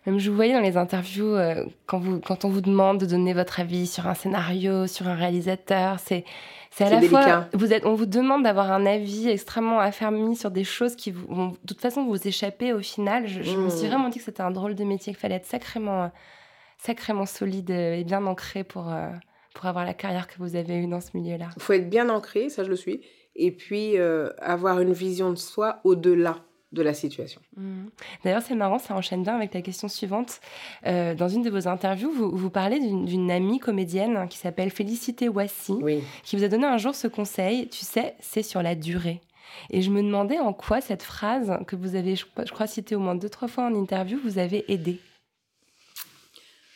Même je vous voyais dans les interviews, euh, quand, vous, quand on vous demande de donner votre avis sur un scénario, sur un réalisateur, c'est... C'est à la délicat. fois, vous êtes, on vous demande d'avoir un avis extrêmement affermi sur des choses qui vous, vont de toute façon vous échapper au final. Je, je me suis vraiment dit que c'était un drôle de métier, qu'il fallait être sacrément, euh, sacrément solide et bien ancré pour, euh, pour avoir la carrière que vous avez eue dans ce milieu-là. Il faut être bien ancré, ça je le suis, et puis euh, avoir une vision de soi au-delà de la situation. Mhm. D'ailleurs, c'est marrant, ça enchaîne bien avec la question suivante. Euh, dans une de vos interviews, vous, vous parlez d'une amie comédienne qui s'appelle Félicité Wassy, Oui. qui vous a donné un jour ce conseil, tu sais, c'est sur la durée. Et je me demandais en quoi cette phrase, que vous avez, je, crois- citée au moins deux, trois fois en interview, vous avez aidé.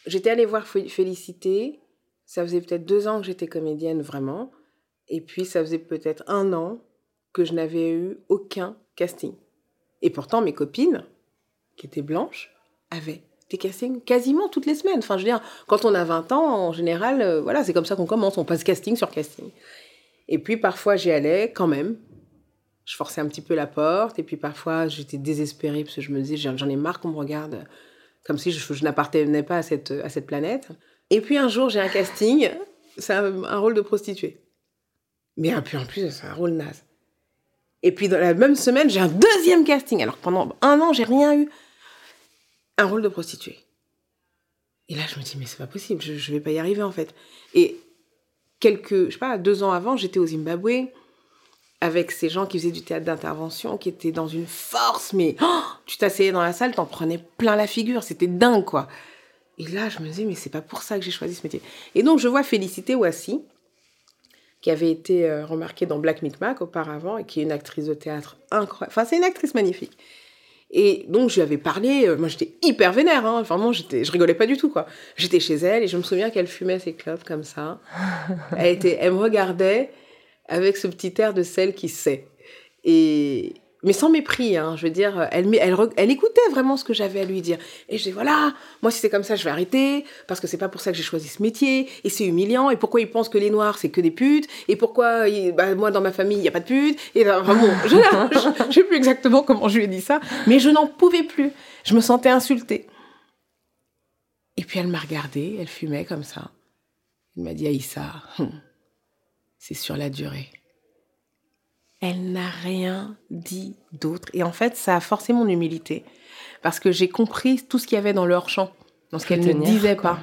J'étais allée voir Fé- Félicité. Ça faisait peut-être deux ans que j'étais comédienne vraiment. Et puis ça faisait peut-être un an que je n'avais eu aucun casting. Et pourtant mes copines, qui étaient blanches, avaient des castings quasiment toutes les semaines. Enfin, je veux dire, quand on a 20 ans, en général, euh, voilà, c'est comme ça qu'on commence. On passe casting sur casting. Et puis parfois j'y allais quand même. Je forçais un petit peu la porte. Et puis parfois j'étais désespérée parce que je me disais, j'en ai marre qu'on me regarde comme si je, n'appartenais pas à cette, à cette planète. Et puis un jour, j'ai un casting, c'est un, un rôle de prostituée. Mais en plus, c'est un rôle naze. Et puis dans la même semaine, j'ai un deuxième casting. Alors pendant un an, j'ai rien eu. Un rôle de prostituée. Et là, je me dis, mais c'est pas possible, je, je vais pas y arriver en fait. Et quelques, je sais pas, deux ans avant, j'étais au Zimbabwe avec ces gens qui faisaient du théâtre d'intervention, qui étaient dans une force, mais oh, tu t'asseyais dans la salle, t'en prenais plein la figure, c'était dingue quoi. Et là, je me disais, mais c'est pas pour ça que j'ai choisi ce métier. Et donc, je vois Félicité Ouassi, qui avait été euh, remarquée dans Black Micmac auparavant, et qui est une actrice de théâtre incroyable. Enfin, c'est une actrice magnifique. Et donc, je lui avais parlé, euh, moi j'étais hyper vénère, hein, vraiment, j'étais, je rigolais pas du tout, quoi. J'étais chez elle, et je me souviens qu'elle fumait ses clopes comme ça. Elle, était, elle me regardait avec ce petit air de celle qui sait. Et, mais sans mépris, hein, je veux dire, elle, elle, écoutait vraiment ce que j'avais à lui dire. Et je dis, voilà, moi si c'est comme ça, je vais arrêter, parce que c'est pas pour ça que j'ai choisi ce métier, et c'est humiliant, et pourquoi ils pensent que les Noirs, c'est que des putes, et pourquoi, bah, moi, dans ma famille, il n'y a pas de putes, et là, enfin, bon, je je sais plus exactement comment je lui ai dit ça, mais je n'en pouvais plus. Je me sentais insultée. Et puis elle m'a regardée, elle fumait comme ça. Elle m'a dit, Aïssa, hum, c'est sur la durée. Elle n'a rien dit d'autre. Et en fait, ça a forcé mon humilité. Parce que j'ai compris tout ce qu'il y avait dans leur champ, dans ce qu'elle ne disait quoi. pas,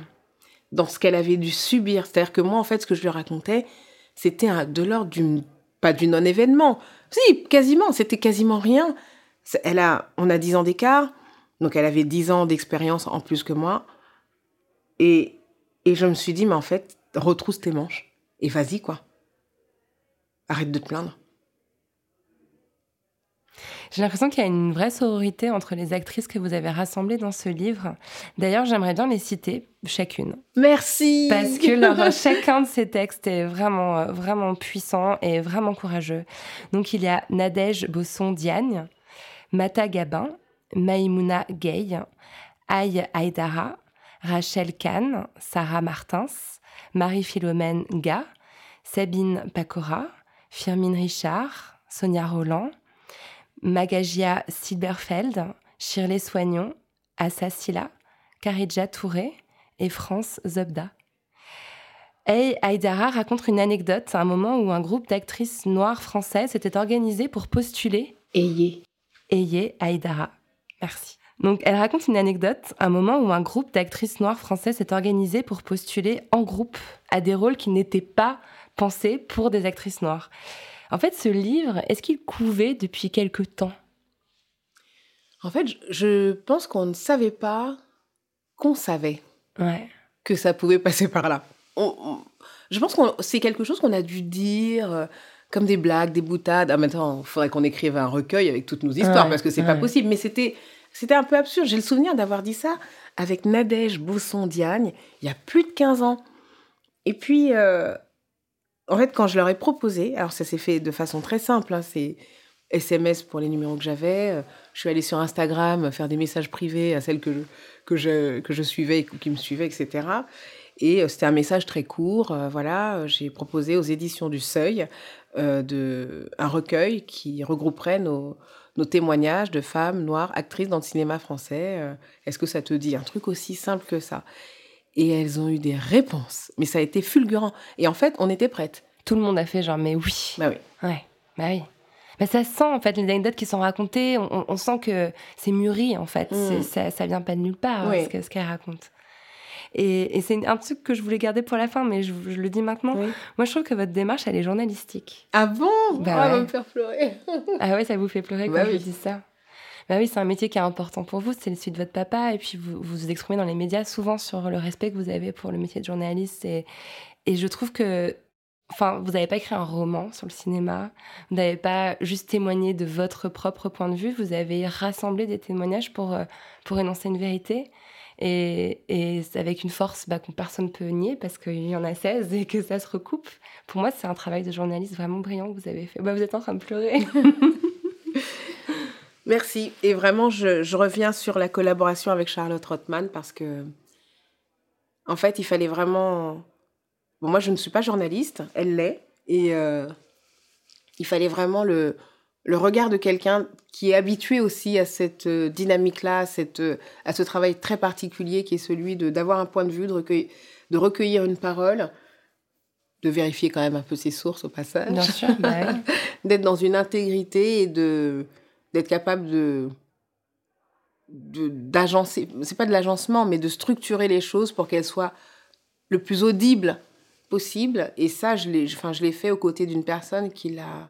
dans ce qu'elle avait dû subir. C'est-à-dire que moi, en fait, ce que je lui racontais, c'était de l'ordre d'une. pas du non-événement. Si, quasiment, c'était quasiment rien. Elle a, on a 10 ans d'écart, donc elle avait 10 ans d'expérience en plus que moi. Et, et je me suis dit, mais en fait, retrousse tes manches et vas-y, quoi. Arrête de te plaindre. J'ai l'impression qu'il y a une vraie sororité entre les actrices que vous avez rassemblées dans ce livre. D'ailleurs, j'aimerais bien les citer chacune. Merci. Parce que leur- chacun de ces textes est vraiment, euh, vraiment puissant et vraiment courageux. Donc, il y a Nadège Bosson-Diagne, Mata Gabin, Maïmouna Gay, Aïe Aïdara, Rachel Kahn, Sarah Martins, Marie-Philomène Ga, Sabine Pacora, Firmine Richard, Sonia Roland, Magagia Silberfeld, Shirley Soignon, Assa Silla, Karidja Touré et France Zobda. Hey Aïdara raconte une anecdote à un moment où un groupe d'actrices noires françaises s'était organisé pour postuler Ayez. Ayez Aïdara. Merci. Donc, elle raconte une anecdote, un moment où un groupe d'actrices noires françaises s'est organisé pour postuler en groupe à des rôles qui n'étaient pas pensés pour des actrices noires. En fait, ce livre, est-ce qu'il couvait depuis quelque temps? En fait, je- pense qu'on ne savait pas qu'on savait Ouais. que ça pouvait passer par là. On- on- je pense que c'est quelque chose qu'on a dû dire euh, comme des blagues, des boutades. Ah, maintenant, il faudrait qu'on écrive un recueil avec toutes nos histoires Ouais, parce que c'est pas ouais. possible. Mais c'était, c'était un peu absurde. J'ai le souvenir d'avoir dit ça avec Nadège Bosson-Diagne il y a plus de 15 ans. Et puis, euh, en fait, quand je leur ai proposé, alors ça s'est fait de façon très simple, hein, c'est SMS pour les numéros que j'avais. euh, Je suis allée sur Instagram faire des messages privés à celles que je, que je, que je suivais, qui me suivaient, etc. Et c'était un message très court. voilà, j'ai proposé aux éditions du Seuil de, un recueil qui regrouperait nos, nos témoignages de femmes noires actrices dans le cinéma français. Est-ce que ça te dit un truc aussi simple que ça? Et elles ont eu des réponses, mais ça a été fulgurant. Et en fait, on était prêtes. Tout le monde a fait genre, mais oui. Bah oui. Ouais, bah oui. Bah ça sent en fait les anecdotes qui sont racontées, on, sent que c'est mûri en fait, mm. ça, ça vient pas de nulle part hein, ce, ce qu'elle raconte. Et, c'est un truc que je voulais garder pour la fin, mais je, le dis maintenant. Moi, je trouve que votre démarche, elle est journalistique. Ah bon? Bah, ah, va me faire pleurer. ah ouais, ça vous fait pleurer bah quand je dis ça bah oui, c'est un métier qui est important pour vous, c'est celui de votre papa, et puis vous vous exprimez dans les médias souvent sur le respect que vous avez pour le métier de journaliste. Et, je trouve que Enfin, vous n'avez pas écrit un roman sur le cinéma, vous n'avez pas juste témoigné de votre propre point de vue, vous avez rassemblé des témoignages pour, euh, pour énoncer une vérité. Et, et avec une force bah, que personne ne peut nier parce qu'il y en a 16 et que ça se recoupe. Pour moi, c'est un travail de journaliste vraiment brillant que vous avez fait. Bah, vous êtes en train de pleurer. Merci. Et vraiment, je, je, reviens sur la collaboration avec Charlotte Rothman parce que, en fait, il fallait vraiment Bon, moi, je ne suis pas journaliste, elle l'est. Et euh, il fallait vraiment le, le regard de quelqu'un qui est habitué aussi à cette euh, dynamique-là, cette, euh, à ce travail très particulier qui est celui d'avoir un point de vue, de, recueillir, de recueillir une parole, de vérifier quand même un peu ses sources au passage. Bien sûr, bah d'être dans une intégrité et de d'être capable de d'agencer, c'est pas de l'agencement, mais de structurer les choses pour qu'elles soient le plus audibles possible. Et ça, je l'ai, enfin, je l'ai fait aux côtés d'une personne qui l'a,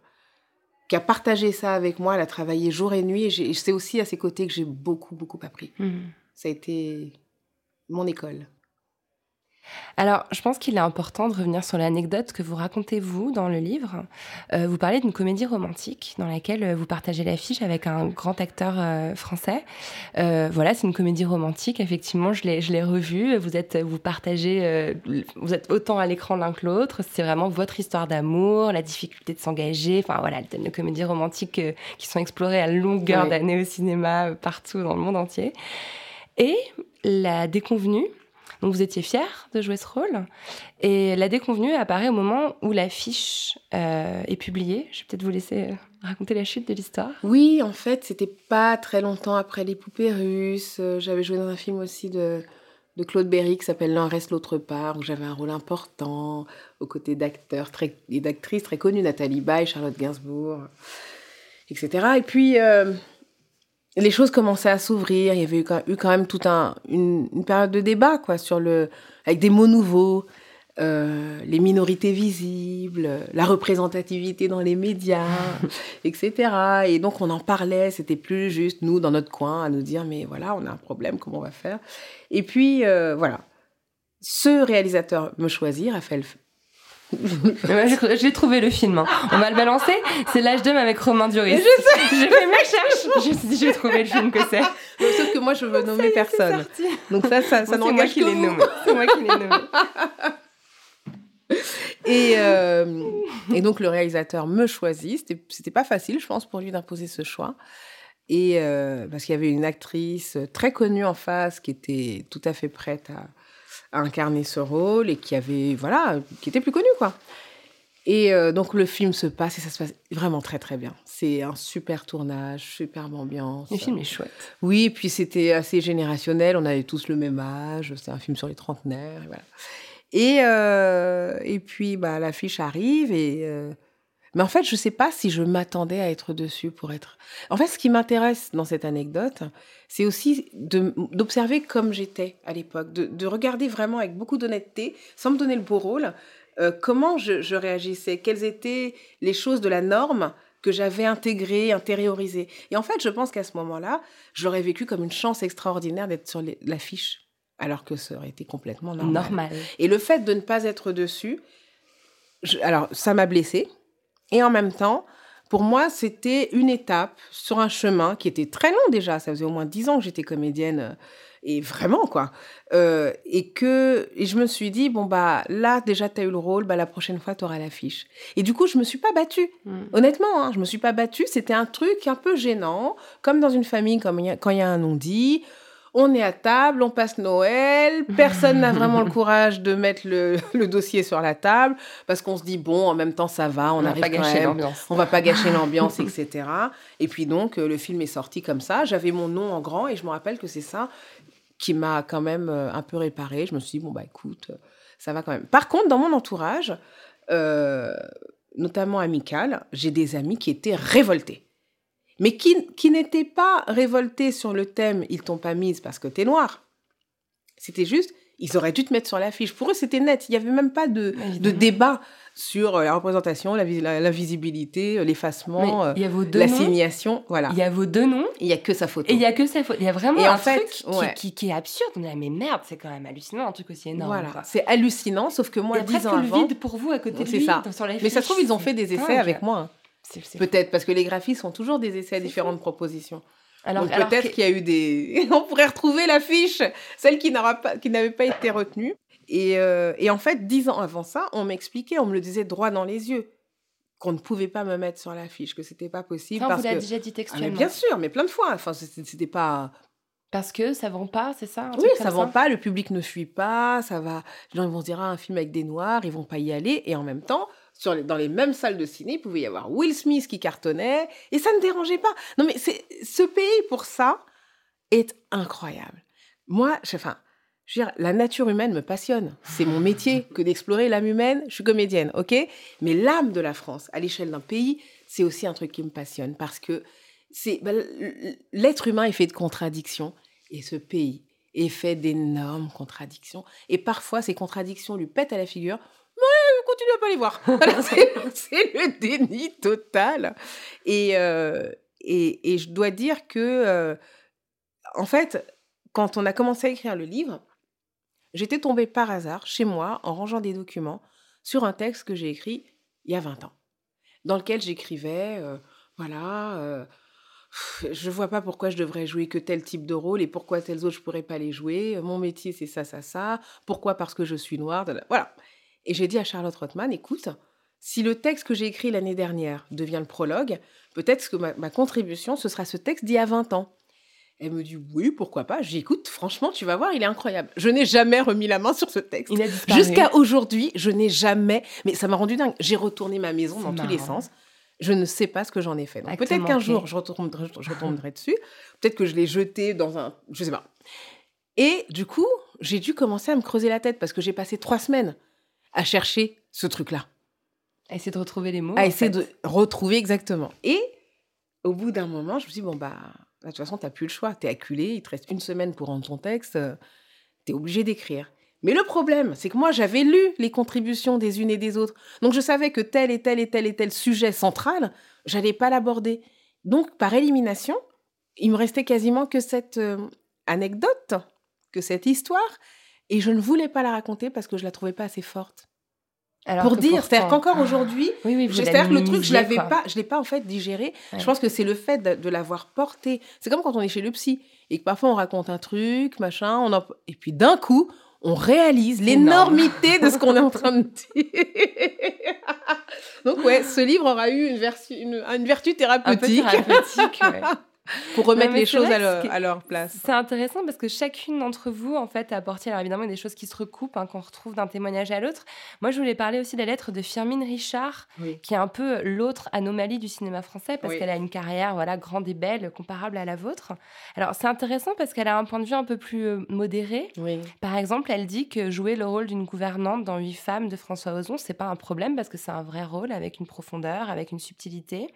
qui a partagé ça avec moi. Elle a travaillé jour et nuit. Et, c'est aussi à ses côtés que j'ai beaucoup, beaucoup appris. Mmh. Ça a été mon école. Alors, je pense qu'il est important de revenir sur l'anecdote que vous racontez, vous, dans le livre. Euh, vous parlez d'une comédie romantique dans laquelle euh, vous partagez l'affiche avec un grand acteur euh, français. voilà, c'est une comédie romantique. Effectivement, je l'ai, revue. Vous êtes, vous partagez, vous êtes autant à l'écran l'un que l'autre. C'est vraiment votre histoire d'amour, la difficulté de s'engager. Enfin, voilà, les comédies romantiques qui sont explorées à longueur d'années au cinéma, partout dans le monde entier. Et la déconvenue, donc vous étiez fier de jouer ce rôle. Et la déconvenue apparaît au moment où l'affiche euh, est publiée. Je vais peut-être vous laisser euh, raconter la chute de l'histoire. Oui, en fait, c'était pas très longtemps après Les Poupées Russes. Euh, j'avais joué dans un film aussi de, de Claude Berry qui s'appelle L'un reste l'autre part, où j'avais un rôle important aux côtés d'acteurs et d'actrices très connues, Nathalie Baye, Charlotte Gainsbourg, etc. Et puis les choses commençaient à s'ouvrir. Il y avait eu quand, même toute un, une, période de débat, quoi, sur le, avec des mots nouveaux, euh, les minorités visibles, la représentativité dans les médias, etc. Et donc on en parlait. C'était plus juste nous dans notre coin à nous dire mais voilà on a un problème, comment on va faire? Et puis euh, voilà, ce réalisateur me choisit, Raphaël j'ai trouvé le film. Hein. On va le balancer. C'est l'âge d'homme avec Romain Duris. J'ai fait mes recherches. Je j'ai trouvé le film que c'est. Sauf que moi, je veux nommer personne. Donc ça, ça, ça n'engage que vous. C'est moi qui l'ai nommé. Et, euh, et donc, le réalisateur me choisit. C'était pas facile, je pense, pour lui d'imposer ce choix. Et euh, parce qu'il y avait une actrice très connue en face qui était tout à fait prête à, à incarner ce rôle et qui avait, voilà, qui était plus connu, quoi. Et euh, donc le film se passe et ça se passe vraiment très très bien. C'est un super tournage, superbe ambiance. Le film est chouette. Oui, et puis c'était assez générationnel, on avait tous le même âge, c'est un film sur les trentenaires, et voilà. Et, euh, et puis bah, l'affiche arrive et euh, mais en fait, je ne sais pas si je m'attendais à être dessus pour être. En fait, ce qui m'intéresse dans cette anecdote, c'est aussi d'observer comme j'étais à l'époque, de, regarder vraiment avec beaucoup d'honnêteté, sans me donner le beau rôle, euh, comment je, réagissais, quelles étaient les choses de la norme que j'avais intégrées, intériorisées. Et en fait, je pense qu'à ce moment-là, j'aurais vécu comme une chance extraordinaire d'être sur l'affiche, alors que ça aurait été complètement normal. normal. Et le fait de ne pas être dessus, alors ça m'a blessée et en même temps, pour moi, c'était une étape sur un chemin qui était très long déjà. Ça faisait au moins dix ans que j'étais comédienne. Euh, et vraiment, quoi. Euh, et que et je me suis dit, bon, bah là, déjà, tu as eu le rôle, bah, la prochaine fois, tu auras l'affiche. Et du coup, je me suis pas battue. Mm. Honnêtement, hein, je me suis pas battue. C'était un truc un peu gênant, comme dans une famille, comme quand il y a un non-dit. On est à table, on passe Noël, personne n'a vraiment le courage de mettre le, le dossier sur la table parce qu'on se dit bon, en même temps ça va, on, On va arrive pas quand gâcher même, l'ambiance. on va pas gâcher l'ambiance, etc. Et puis donc euh, le film est sorti comme ça. J'avais mon nom en grand et je me rappelle que c'est ça qui m'a quand même euh, un peu réparé. Je me suis dit bon bah écoute, euh, ça va quand même. Par contre, dans mon entourage, euh, notamment amical, j'ai des amis qui étaient révoltés. Mais qui, qui n'étaient pas révoltés sur le thème Ils t'ont pas mise parce que t'es noir. C'était juste, ils auraient dû te mettre sur l'affiche. Pour eux, c'était net. Il n'y avait même pas de, de débat sur euh, la représentation, la, vis- la- la visibilité, euh, l'effacement, euh, l'assignation. Voilà. Il y a vos deux noms. Il n'y a que sa photo. Et il y a que ça. Il y a vraiment Et un en fait, truc qui, ouais. qui, qui est absurde. On est là, mais merde, c'est quand même hallucinant, un truc aussi énorme. Voilà. C'est hallucinant, sauf que moi, il y a dix presque ans le avant... vide pour vous à côté de lui. ça. sur Mais ça se trouve, ils ont fait des essais avec moi. hein. Peut-être, parce que les graphistes font toujours des essais à différentes propositions. Alors, peut-être qu'il y a eu des... On pourrait retrouver l'affiche, celle qui n'aura pas, qui n'avait pas été retenue. Et, euh, et en fait, dix ans avant ça, on m'expliquait, on me le disait droit dans les yeux, qu'on ne pouvait pas me mettre sur l'affiche, que c'était pas possible. Ça, on parce vous l'a que... déjà dit Ah, mais textuellement. bien sûr, mais plein de fois. Enfin, c'était pas... Parce que ça vend pas, c'est ça un Oui, truc ça vend pas, le public ne suit pas, ça va... Les gens ils vont se dire, ah, un film avec des noirs, ils vont pas y aller. Et en même temps, dans les mêmes salles de ciné, il pouvait y avoir Will Smith qui cartonnait, et ça ne dérangeait pas. Non, mais ce pays, pour ça, est incroyable. Moi, je- enfin, je veux dire, la nature humaine me passionne. C'est mon métier que d'explorer l'âme humaine. Je suis comédienne, ok? Mais l'âme de la France, à l'échelle d'un pays, c'est aussi un truc qui me passionne parce que ben, l'être humain est fait de contradictions et ce pays est fait d'énormes contradictions. Et parfois, ces contradictions lui pètent à la figure. Continue à pas les voir. C'est le déni total. Et, euh, et, et je dois dire que, euh, en fait, quand on a commencé à écrire le livre, j'étais tombée par hasard chez moi en rangeant des documents sur un texte que j'ai écrit il y a 20 ans, dans lequel j'écrivais, euh, voilà, je vois pas pourquoi je devrais jouer que tel type de rôle et pourquoi tels autres je pourrais pas les jouer. Mon métier c'est ça, ça, ça. Pourquoi? Parce que je suis noire. Voilà. Et j'ai dit à Charlotte Rothman, écoute, si le texte que j'ai écrit l'année dernière devient le prologue, peut-être que ma, ma contribution, ce sera ce texte d'il y a 20 ans. Elle me dit oui, pourquoi pas? J'écoute, franchement, tu vas voir, il est incroyable. Je n'ai jamais remis la main sur ce texte. Jusqu'à aujourd'hui, je n'ai jamais. Mais ça m'a rendu dingue. J'ai retourné ma maison dans tous les sens. Je ne sais pas ce que j'en ai fait. Donc peut-être qu'un jour, je retomberai, je retomberai dessus. Peut-être que je l'ai jeté dans un. Je sais pas. Et du coup, j'ai dû commencer à me creuser la tête parce que j'ai passé trois semaines à chercher ce truc-là À essayer de retrouver les mots. à essayer fait. de retrouver exactement. Et au bout d'un moment, je me suis dit, bon, bah, de toute façon, tu n'as plus le choix. Tu es acculé, il te reste une semaine pour rendre ton texte, tu es obligé d'écrire. Mais le problème, c'est que moi, j'avais lu les contributions des unes et des autres. Donc, je savais que tel et tel et tel et tel sujet central, j'allais pas l'aborder. Donc, par élimination, il me restait quasiment que cette euh, anecdote, que cette histoire, et je ne voulais pas la raconter parce que je la trouvais pas assez forte. Alors pour dire, c'est-à-dire qu'encore aujourd'hui, Oui, oui, vous c'est-à-dire que le truc, je l'avais pas, je l'ai pas en fait digéré. Ouais. Je pense que c'est le fait de, de l'avoir porté. C'est comme quand on est chez le psy et que parfois on raconte un truc, machin, on en- et puis d'un coup, on réalise l'énormité de ce qu'on est en train de dire. Donc ouais, ce livre aura eu une, vertu, une, une vertu Un peu thérapeutique thérapeutique, ouais. Pour remettre les choses à, leur- à place. C'est intéressant parce que chacune d'entre vous, en fait, a apporté, alors évidemment, il y a des choses qui se recoupent, hein, qu'on retrouve d'un témoignage à l'autre. Moi, je voulais parler aussi de la lettre de Firmine Richard, Oui. qui est un peu l'autre anomalie du cinéma français, parce Oui. qu'elle a une carrière voilà, grande et belle, comparable à la vôtre. Alors, c'est intéressant parce qu'elle a un point de vue un peu plus euh, modéré. Oui. Par exemple, elle dit que jouer le rôle d'une gouvernante dans Huit femmes de François Ozon, c'est pas un problème parce que c'est un vrai rôle avec une profondeur, avec une subtilité.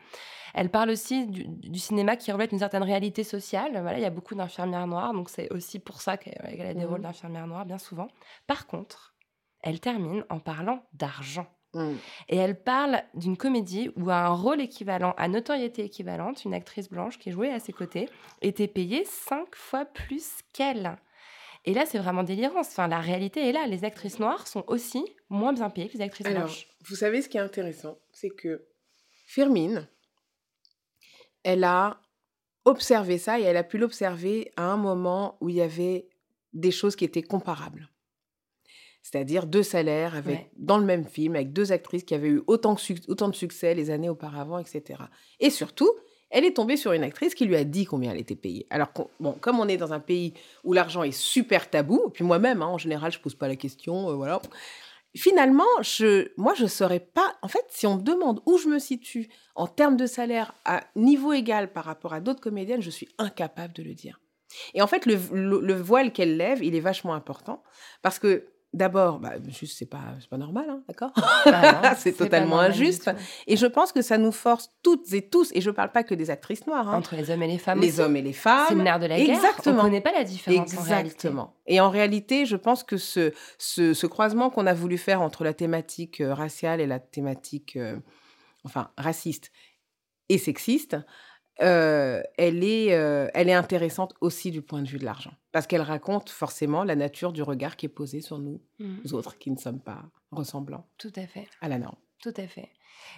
Elle parle aussi du, du cinéma qui reflète une certaine réalité sociale. Voilà, il y a beaucoup d'infirmières noires, donc c'est aussi pour ça qu'elle a des Mhm. rôles d'infirmières noires bien souvent. Par contre, elle termine en parlant d'argent. Mm. Et elle parle d'une comédie où à un rôle équivalent, à notoriété équivalente, une actrice blanche qui jouait à ses côtés était payée cinq fois plus qu'elle. Et là, c'est vraiment délirant. Enfin, la réalité est là. Les actrices noires sont aussi moins bien payées que les actrices Alors, blanches. vous savez ce qui est intéressant, c'est que Firmine, elle a observé ça et elle a pu l'observer à un moment où il y avait des choses qui étaient comparables. C'est-à-dire deux salaires avec, Ouais. dans le même film, avec deux actrices qui avaient eu autant, de suc- autant de succès les années auparavant, etc. Et surtout, elle est tombée sur une actrice qui lui a dit combien elle était payée. Alors, bon, comme on est dans un pays où l'argent est super tabou, puis moi-même, hein, en général, je pose pas la question, euh, voilà. Finalement, je, moi, je saurais pas. En fait, si on me demande où je me situe en termes de salaire à niveau égal par rapport à d'autres comédiennes, je suis incapable de le dire. Et en fait, le, le voile qu'elle lève, il est vachement important parce que D'abord, bah, juste, c'est pas, pas normal, hein, d'accord? Bah C'est totalement injuste. Et je pense que ça nous force toutes et tous, et je ne parle pas que des actrices noires. Hein. Entre les hommes et les femmes. Les hommes et les femmes. C'est le nerf de la guerre. Exactement. On ne connaît pas la différence Exactement. et en réalité, je pense que ce, ce, ce croisement qu'on a voulu faire entre la thématique euh, raciale et la thématique, euh, enfin, raciste et sexiste, euh, elle, est, elle est intéressante aussi du point de vue de l'argent. Parce qu'elle raconte forcément la nature du regard qui est posé sur nous, mmh. autres qui ne sommes pas ressemblants. Tout à fait. À la norme. Tout à fait.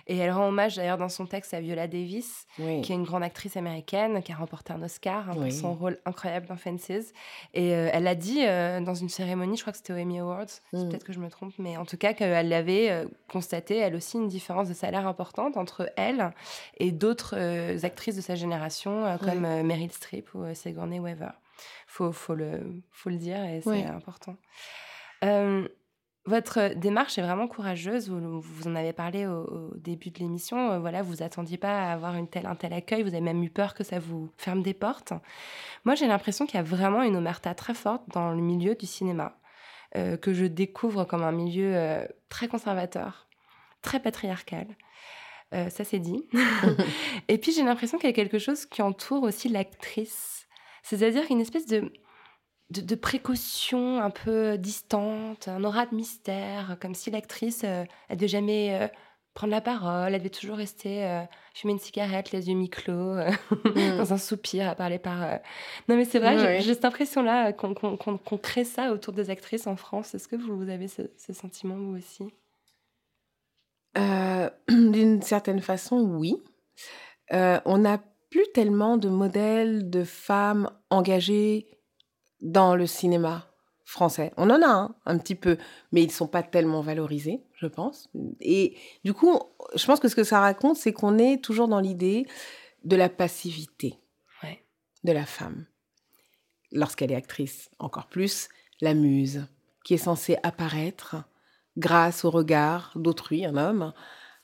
Et elle rend hommage d'ailleurs dans son texte à Viola Davis, qui est une grande actrice américaine qui a remporté un Oscar hein, pour son rôle incroyable dans Fences. Et euh, elle a dit euh, dans une cérémonie, je crois que c'était aux Emmy Awards, mm. peut-être que je me trompe, mais en tout cas qu'elle avait euh, constaté, elle aussi, une différence de salaire importante entre elle et d'autres actrices de sa génération, comme Meryl Streep ou Sigourney Weaver. Faut, faut, le, faut le dire et c'est important. Votre démarche est vraiment courageuse. Vous, vous en avez parlé au, début de l'émission. Euh, voilà, vous attendiez pas à avoir une telle, un tel accueil. Vous avez même eu peur que ça vous ferme des portes. Moi, j'ai l'impression qu'il y a vraiment une omerta très forte dans le milieu du cinéma, euh, que je découvre comme un milieu euh, très conservateur, très patriarcal. ça, c'est dit. Et puis, j'ai l'impression qu'il y a quelque chose qui entoure aussi l'actrice. C'est-à-dire une espèce de de, précaution un peu distante, un aura de mystère, comme si l'actrice, euh, elle devait jamais euh, prendre la parole, elle devait toujours rester euh, fumer une cigarette, les yeux mi-clos, mm. dans un soupir à parler par... Non mais c'est vrai, j'ai cette impression-là qu'on crée ça autour des actrices en France. Est-ce que vous, avez ce, ce, sentiment, vous aussi? D'une certaine façon, oui. on n'a plus tellement de modèles de femmes engagées dans le cinéma français. On en a un, un petit peu, mais ils ne sont pas tellement valorisés, je pense. Et du coup, je pense que ce que ça raconte, c'est qu'on est toujours dans l'idée de la passivité de la femme. Lorsqu'elle est actrice, encore plus, la muse, qui est censée apparaître grâce au regard d'autrui, un homme,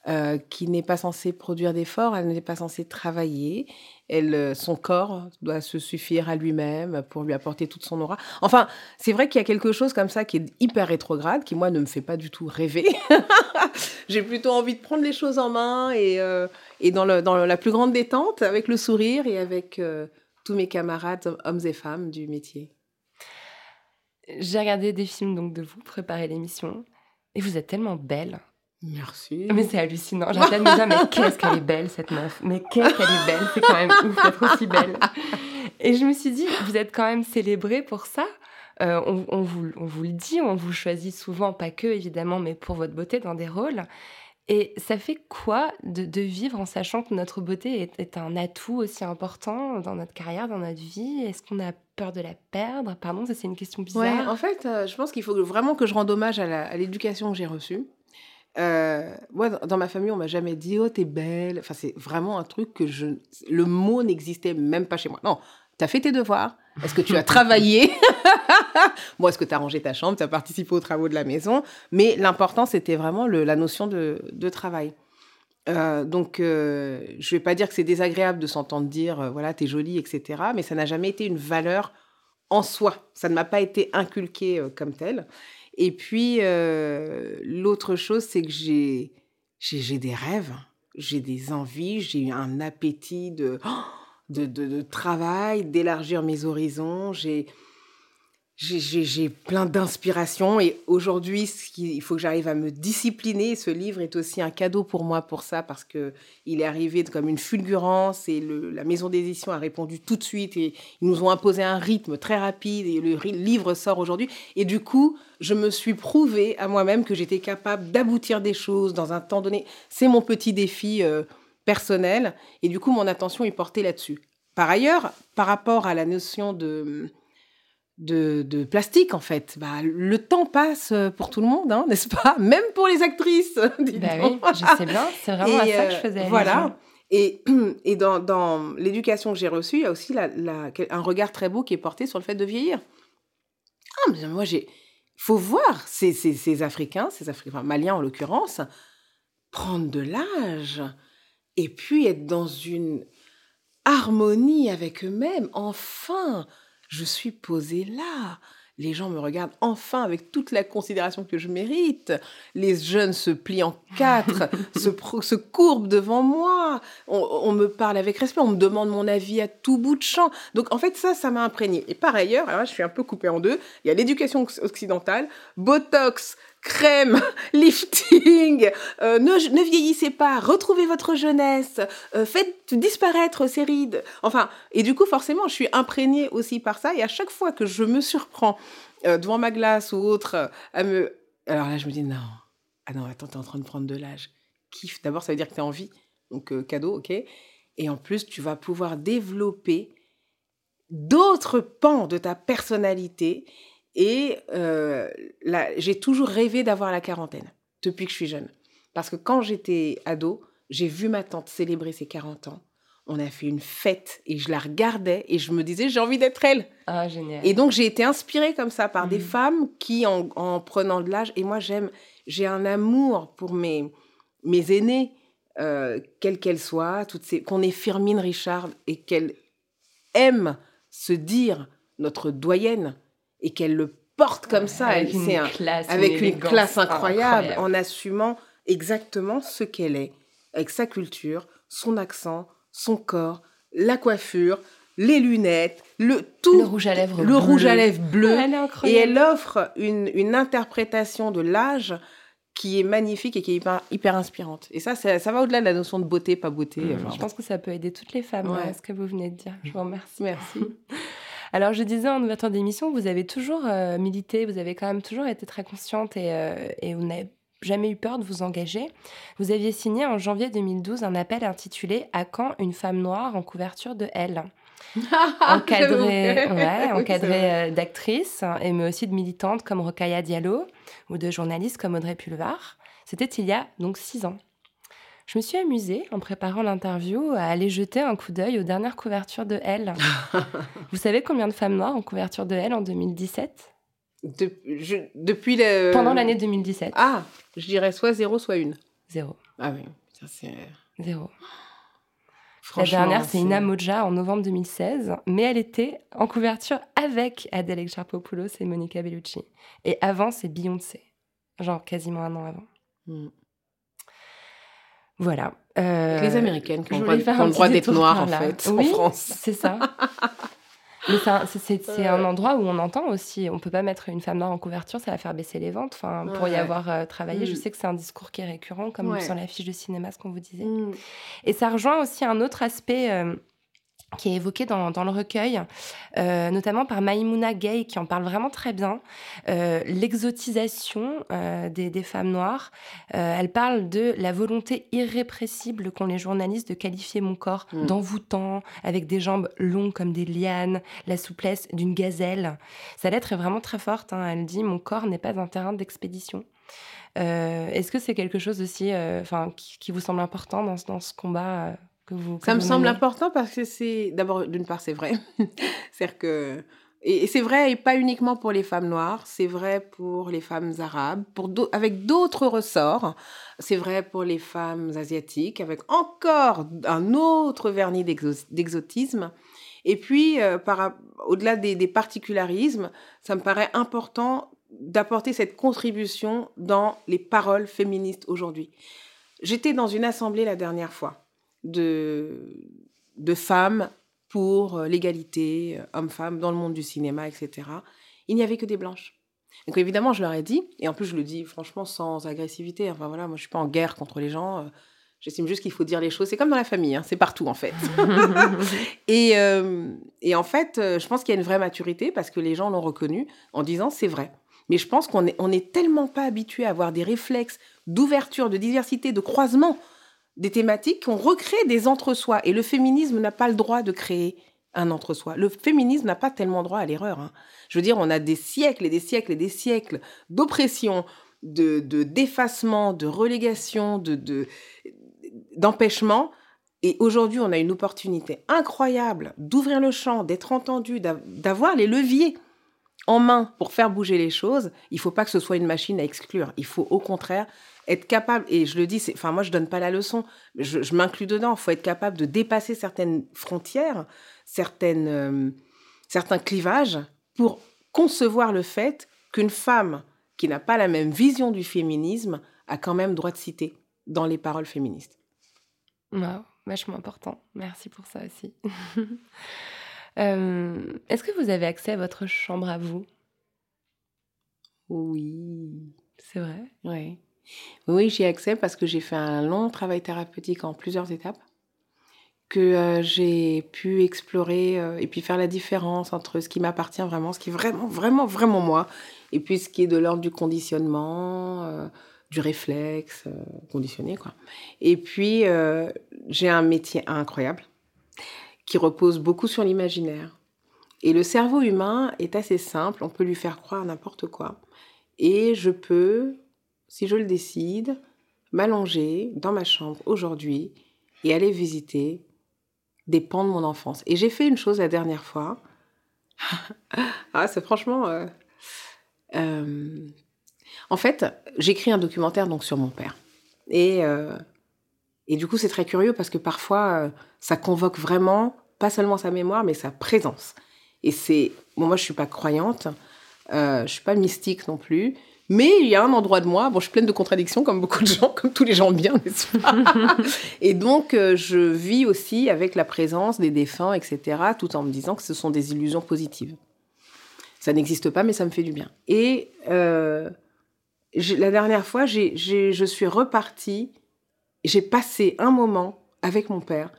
euh, qui n'est pas censée produire d'efforts, elle n'est pas censée travailler, elle, euh, son corps doit se suffire à lui-même pour lui apporter toute son aura. Enfin, c'est vrai qu'il y a quelque chose comme ça qui est hyper rétrograde, qui moi ne me fait pas du tout rêver. J'ai plutôt envie de prendre les choses en main et, euh, et dans, la plus grande détente, avec le sourire et avec tous mes camarades, hommes et femmes du métier. J'ai regardé des films donc de vous, préparer l'émission, et vous êtes tellement belle. Merci. Mais c'est hallucinant. J'entends me dire, mais qu'est-ce qu'elle est belle, cette meuf. Mais qu'est-ce qu'elle est belle. C'est quand même ouf d'être aussi belle. Et je me suis dit, vous êtes quand même célébrée pour ça. Euh, on, vous, on, vous, le dit, on vous choisit souvent, pas que évidemment, mais pour votre beauté dans des rôles. Et ça fait quoi de, vivre en sachant que notre beauté est, un atout aussi important dans notre carrière, dans notre vie? Est-ce qu'on a peur de la perdre? Pardon, ça c'est une question bizarre. Ouais, en fait, euh, je pense qu'il faut vraiment que je rende hommage à l'éducation que j'ai reçue. Euh, moi, dans ma famille, on m'a jamais dit oh t'es belle. Enfin, c'est vraiment un truc que je, le mot n'existait même pas chez moi. Non, t'as fait tes devoirs. Est-ce que tu as travaillé? Moi, est-ce que tu as rangé ta chambre? Tu as participé aux travaux de la maison? Mais l'important, c'était vraiment le, la notion de, de travail. Euh, donc, euh, je vais pas dire que c'est désagréable de s'entendre dire euh, voilà t'es jolie, etc. Mais ça n'a jamais été une valeur en soi. Ça ne m'a pas été inculqué comme tel. Et puis, euh, l'autre chose, c'est que j'ai, j'ai, des rêves, j'ai des envies, j'ai un appétit de, de, de, de travail, d'élargir mes horizons. J'ai, j'ai plein d'inspiration et aujourd'hui, il faut que j'arrive à me discipliner. Ce livre est aussi un cadeau pour moi pour ça parce que il est arrivé comme une fulgurance et la maison d'édition a répondu tout de suite et ils nous ont imposé un rythme très rapide et le livre sort aujourd'hui. Et du coup, je me suis prouvé à moi-même que j'étais capable d'aboutir des choses dans un temps donné. C'est mon petit défi euh, personnel et du coup, mon attention est portée là-dessus. Par ailleurs, par rapport à la notion de de, plastique, en fait. Bah, le temps passe pour tout le monde, hein, n'est-ce pas? Même pour les actrices. Bah oui, je sais bien, c'est vraiment à ça que je euh, faisais. Voilà. Et, et dans, dans l'éducation que j'ai reçue, il y a aussi la, la- un regard très beau qui est porté sur le fait de vieillir. Ah, mais moi, j'ai. faut voir ces, ces, ces Africains, ces Africains, enfin, Maliens en l'occurrence, prendre de l'âge et puis être dans une harmonie avec eux-mêmes. Enfin, je suis posée là. Les gens me regardent enfin avec toute la considération que je mérite. Les jeunes se plient en quatre, se, courbent devant moi. On, on me parle avec respect, on me demande mon avis à tout bout de champ. Donc en fait, ça, ça m'a imprégné. Et par ailleurs, alors là, je suis un peu coupée en deux. Il y a l'éducation occ- occidentale, Botox, crème, lifting, euh, ne, vieillissez pas, retrouvez votre jeunesse, euh, faites disparaître ces rides. Enfin, et du coup, forcément, je suis imprégnée aussi par ça. Et à chaque fois que je me surprends euh, devant ma glace ou autre à me... Alors là, je me dis, non, ah non, attends, t'es en train de prendre de l'âge. Kiff, d'abord, ça veut dire que t'es en vie. Donc, cadeau, ok. Et en plus, tu vas pouvoir développer d'autres pans de ta personnalité. Et euh, j'ai toujours rêvé d'avoir la quarantaine depuis que je suis jeune. Parce que quand j'étais ado, j'ai vu ma tante célébrer ses 40 ans. On a fait une fête et je la regardais et je me disais, j'ai envie d'être elle. Ah, génial. Et donc, j'ai été inspirée comme ça par des Mhm. femmes qui, en, en prenant de l'âge, et moi, j'aime, j'ai un amour pour mes, mes aînés, euh, quelles qu'elles soient, toutes ces, qu'on ait Firmine Richard et qu'elle aime se dire notre doyenne et qu'elle le porte comme ça. Avec elle, une classe, avec une élégance classe incroyable, incroyable. en assumant exactement ce qu'elle est, avec sa culture, son accent, son corps, la coiffure, les lunettes, le tout, Le rouge à lèvres le bleu. rouge à lèvres bleu. Elle est Et elle offre une, une interprétation de l'âge qui est magnifique et qui est hyper, hyper inspirante. Et ça, ça, ça va au-delà de la notion de beauté, pas beauté. Mm, enfin, Je pense que ça peut aider toutes les femmes, Ouais. ouais, ce que vous venez de dire. Je vous remercie. Merci. Alors, je disais en ouverture d'émission, vous avez toujours euh, milité, vous avez quand même toujours été très consciente et, euh, et vous n'avez jamais eu peur de vous engager. Vous aviez signé en janvier 2012 un appel intitulé À quand une femme noire en couverture de Elle encadrée, ouais, vrai. euh, d'actrices, hein, et mais aussi de militantes comme Rokhaya Diallo ou de journalistes comme Audrey Pulvar. C'était il y a donc six ans. Je me suis amusée en préparant l'interview à aller jeter un coup d'œil aux dernières couvertures de Elle. Vous savez combien de femmes noires en couverture de Elle en 2017 De- je- depuis le... Pendant l'année 2017 Ah, je dirais soit zéro, soit une. Zéro. Ah oui, ça c'est... Zéro. La dernière, c'est Ina Moja en novembre 2016, mais elle était en couverture avec Adèle Exarchopoulos et Monica Bellucci. Et avant, c'est Beyoncé, genre quasiment un an avant. Mm. Voilà. Euh, Les Américaines qui ont, le droit- d'être noires, en fait, Oui, en France. C'est ça. Mais c'est un, endroit où on entend aussi, on peut pas mettre une femme noire en couverture, ça va faire baisser les ventes. Enfin, pour y avoir euh, travaillé, je Mm. sais que c'est un discours qui est récurrent, comme Ouais. sur la fiche de cinéma, ce qu'on vous disait. Mm. Et ça rejoint aussi un autre aspect euh, qui est évoqué dans, dans le recueil, euh, notamment par Maïmouna Gay, qui en parle vraiment très bien, euh, l'exotisation euh, des, des femmes noires. Elle parle de la volonté irrépressible qu'ont les journalistes de qualifier mon corps Mm. d'envoûtant, avec des jambes longues comme des lianes, la souplesse d'une gazelle. Sa lettre est vraiment très forte. hein. Elle dit Mon corps n'est pas un terrain d'expédition. Est-ce que c'est quelque chose aussi enfin, qui, qui vous semble important dans, ce- dans ce combat que vous que Ça me semble important parce que c'est d'abord d'une part c'est vrai, c'est-à-dire que et, c'est vrai et pas uniquement pour les femmes noires, c'est vrai pour les femmes arabes, pour avec d'autres ressorts, c'est vrai pour les femmes asiatiques avec encore un autre vernis d'exo- d'exotisme. Et puis euh, au-delà des, des particularismes, ça me paraît important d'apporter cette contribution dans les paroles féministes aujourd'hui. J'étais dans une assemblée la dernière fois de, de femmes pour euh, l'égalité, euh, hommes-femmes, dans le monde du cinéma, etc. Il n'y avait que des blanches. Donc évidemment, je leur ai dit, et en plus je le dis franchement sans agressivité, enfin voilà, moi je suis pas en guerre contre les gens, euh, j'estime juste qu'il faut dire les choses, c'est comme dans la famille, hein, c'est partout en fait. et, euh, et en fait, je pense qu'il y a une vraie maturité parce que les gens l'ont reconnu en disant c'est vrai. Mais je pense qu'on est, on est tellement pas habitué à avoir des réflexes d'ouverture, de diversité, de croisement des thématiques qu'on recrée des entre-soi. Et le féminisme n'a pas le droit de créer un entre-soi. Le féminisme n'a pas tellement droit à l'erreur. hein. Je veux dire, on a des siècles et des siècles et des siècles d'oppression, de de- d'effacement, de, relégation, de de- d'empêchement. Et aujourd'hui, on a une opportunité incroyable d'ouvrir le champ, d'être entendu, d'av- d'avoir les leviers en main pour faire bouger les choses. Il faut pas que ce soit une machine à exclure. Il faut au contraire être capable, et je le dis, enfin moi je donne pas la leçon, je, je m'inclus dedans, il faut être capable de dépasser certaines frontières, certaines, euh, certains clivages pour concevoir le fait qu'une femme qui n'a pas la même vision du féminisme a quand même droit de citer dans les paroles féministes. Wow, vachement important. Merci pour ça aussi. Euh, Est-ce que vous avez accès à votre chambre à vous? Oui. C'est vrai? Oui. Oui, j'y accès parce que j'ai fait un long travail thérapeutique en plusieurs étapes, que euh, j'ai pu explorer euh, et puis faire la différence entre ce qui m'appartient vraiment, ce qui est vraiment, vraiment, vraiment moi, et puis ce qui est de l'ordre du conditionnement, euh, du réflexe, conditionné, quoi. Et puis, j'ai un métier incroyable qui repose beaucoup sur l'imaginaire. Et le cerveau humain est assez simple, on peut lui faire croire n'importe quoi. Et je peux, si je le décide, m'allonger dans ma chambre aujourd'hui et aller visiter des pans de mon enfance. Et j'ai fait une chose la dernière fois. ah, c'est franchement... euh, euh, en fait, j'écris un documentaire donc sur mon père. Et, euh, et du coup, c'est très curieux parce que parfois, ça convoque vraiment, pas seulement sa mémoire, mais sa présence. Et c'est... Bon, moi, je suis pas croyante, je suis pas mystique non plus, mais il y a un endroit de moi, bon, je suis pleine de contradictions comme beaucoup de gens, comme tous les gens bien, n'est-ce pas? Et donc, euh, je vis aussi avec la présence des défunts, etc., tout en me disant que ce sont des illusions positives. Ça n'existe pas, mais ça me fait du bien. Et euh, la dernière fois, j'ai- je suis repartie, j'ai passé un moment avec mon père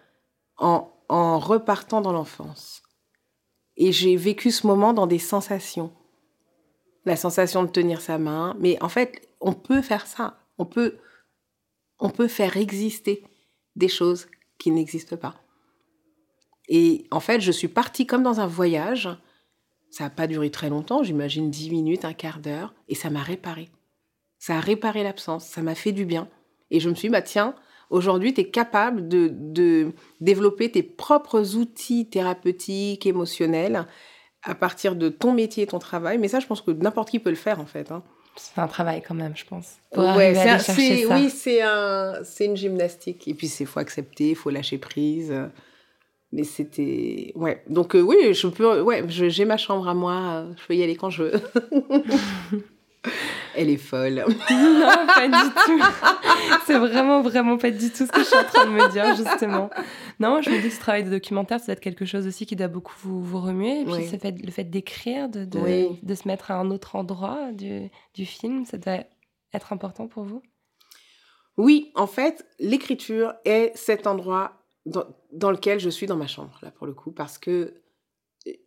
en, en repartant dans l'enfance. Et j'ai vécu ce moment dans des sensations. La sensation de tenir sa main. Mais en fait, on peut faire ça. On peut, on peut faire exister des choses qui n'existent pas. Et en fait, je suis partie comme dans un voyage. Ça n'a pas duré très longtemps, j'imagine 10 minutes, un quart d'heure. Et ça m'a réparé. Ça a réparé l'absence. Ça m'a fait du bien. Et je me suis dit, bah tiens, aujourd'hui, tu es capable de, de développer tes propres outils thérapeutiques, émotionnels, à partir de ton métier et ton travail. Mais ça, je pense que n'importe qui peut le faire, en fait. hein. C'est un travail quand même, je pense. Pour Ouais, arriver c'est à un- aller chercher c'est- ça. Oui, c'est un, c'est une gymnastique. Et puis, il faut accepter, il faut lâcher prise. Mais c'était... Ouais. Donc, euh, oui, je peux... Ouais, j'ai ma chambre à moi. euh, Je peux y aller quand je veux. Elle est folle. Non, pas du tout. C'est vraiment, vraiment pas du tout ce que je suis en train de me dire, justement. Non, je me dis que ce travail de documentaire, ça doit être quelque chose aussi qui doit beaucoup vous, vous remuer. Et puis, Oui. fait- le fait d'écrire, de, de, Oui. de se mettre à un autre endroit du, du film, ça doit être important pour vous? Oui, en fait, l'écriture est cet endroit dans, dans lequel je suis dans ma chambre, là, pour le coup, parce que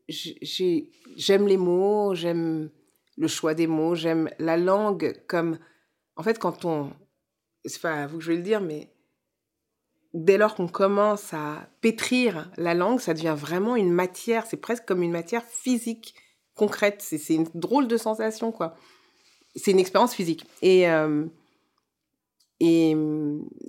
j'ai- j'aime les mots, j'aime le choix des mots, j'aime la langue comme... En fait, quand on... C'est pas à vous que je vais le dire, mais dès lors qu'on commence à pétrir la langue, ça devient vraiment une matière, c'est presque comme une matière physique, concrète. C'est une drôle de sensation, quoi. C'est une expérience physique. Et... euh, et,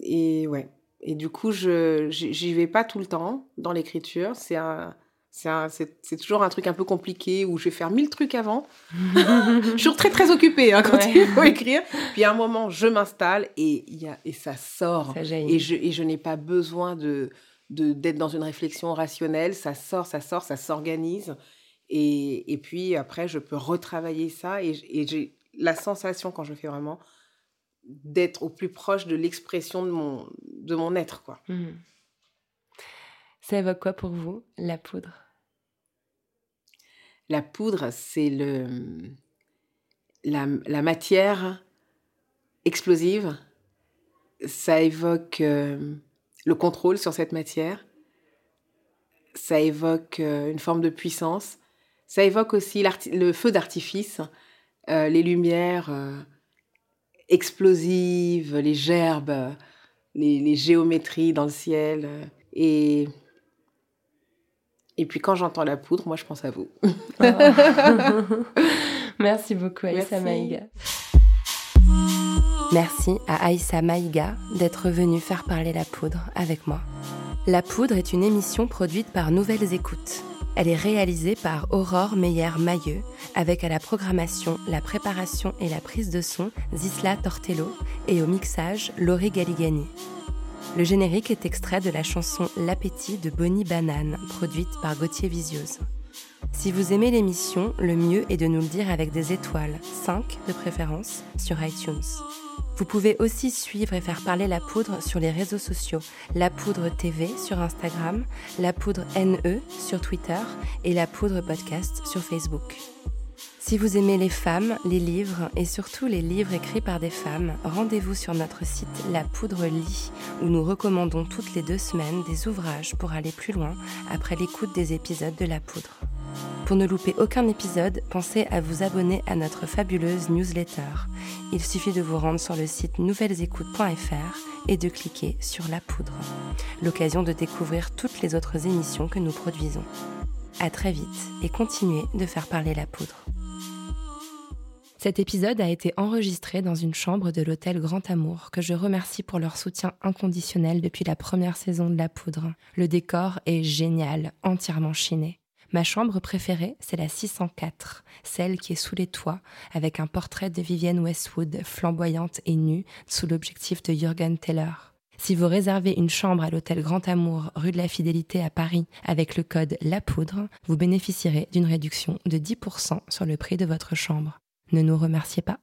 et ouais. Et du coup, je j'y vais pas tout le temps dans l'écriture. C'est un, c'est toujours un truc un peu compliqué où je vais faire mille trucs avant. je suis toujours très très occupée hein, quand Ouais. il faut écrire. Puis à un moment, je m'installe et il y a et ça sort. Ça. Et je et je n'ai pas besoin de de d'être dans une réflexion rationnelle. Ça sort, ça sort, ça s'organise. Et, et puis après, je peux retravailler ça et, j'ai la sensation quand je le fais vraiment d'être au plus proche de l'expression de mon, de mon être, quoi. Mhm. Ça évoque quoi pour vous, la poudre? La poudre, c'est le, la, la matière explosive. Ça évoque euh, le contrôle sur cette matière. Ça évoque euh, une forme de puissance. Ça évoque aussi le feu d'artifice, euh, les lumières explosives, les gerbes, les, les géométries dans le ciel. et, et puis quand j'entends la poudre, moi je pense à vous. Merci beaucoup, Aïssa Merci. Maïga. Merci à Aïssa Maïga d'être venue faire parler la poudre avec moi. La Poudre est une émission produite par Nouvelles Écoutes. Elle est réalisée par Aurore Meyer-Mailleux, avec à la programmation, la préparation et la prise de son Zisla Tortello et au mixage Laurie Galigani. Le générique est extrait de la chanson L'appétit de Bonnie Banane, produite par Gauthier Visiose. Si vous aimez l'émission, le mieux est de nous le dire avec des étoiles, 5 de préférence, sur iTunes. Vous pouvez aussi suivre et faire parler la poudre sur les réseaux sociaux, la poudre TV sur Instagram, la poudre NE sur Twitter et la poudre podcast sur Facebook. Si vous aimez les femmes, les livres et surtout les livres écrits par des femmes, rendez-vous sur notre site La Poudre Lit où nous recommandons toutes les deux semaines des ouvrages pour aller plus loin après l'écoute des épisodes de La Poudre. Pour ne louper aucun épisode, pensez à vous abonner à notre fabuleuse newsletter. Il suffit de vous rendre sur le site nouvellesécoutes.fr et de cliquer sur La Poudre. L'occasion de découvrir toutes les autres émissions que nous produisons. À très vite et continuez de faire parler la poudre. Cet épisode a été enregistré dans une chambre de l'hôtel Grand Amour, que je remercie pour leur soutien inconditionnel depuis la première saison de La Poudre. Le décor est génial, entièrement chiné. Ma chambre préférée, c'est la 604, celle qui est sous les toits, avec un portrait de Vivienne Westwood, flamboyante et nue, sous l'objectif de Jürgen Teller. Si vous réservez une chambre à l'hôtel Grand Amour, rue de la Fidélité à Paris, avec le code La Poudre, vous bénéficierez d'une réduction de 10% sur le prix de votre chambre. Ne nous remerciez pas.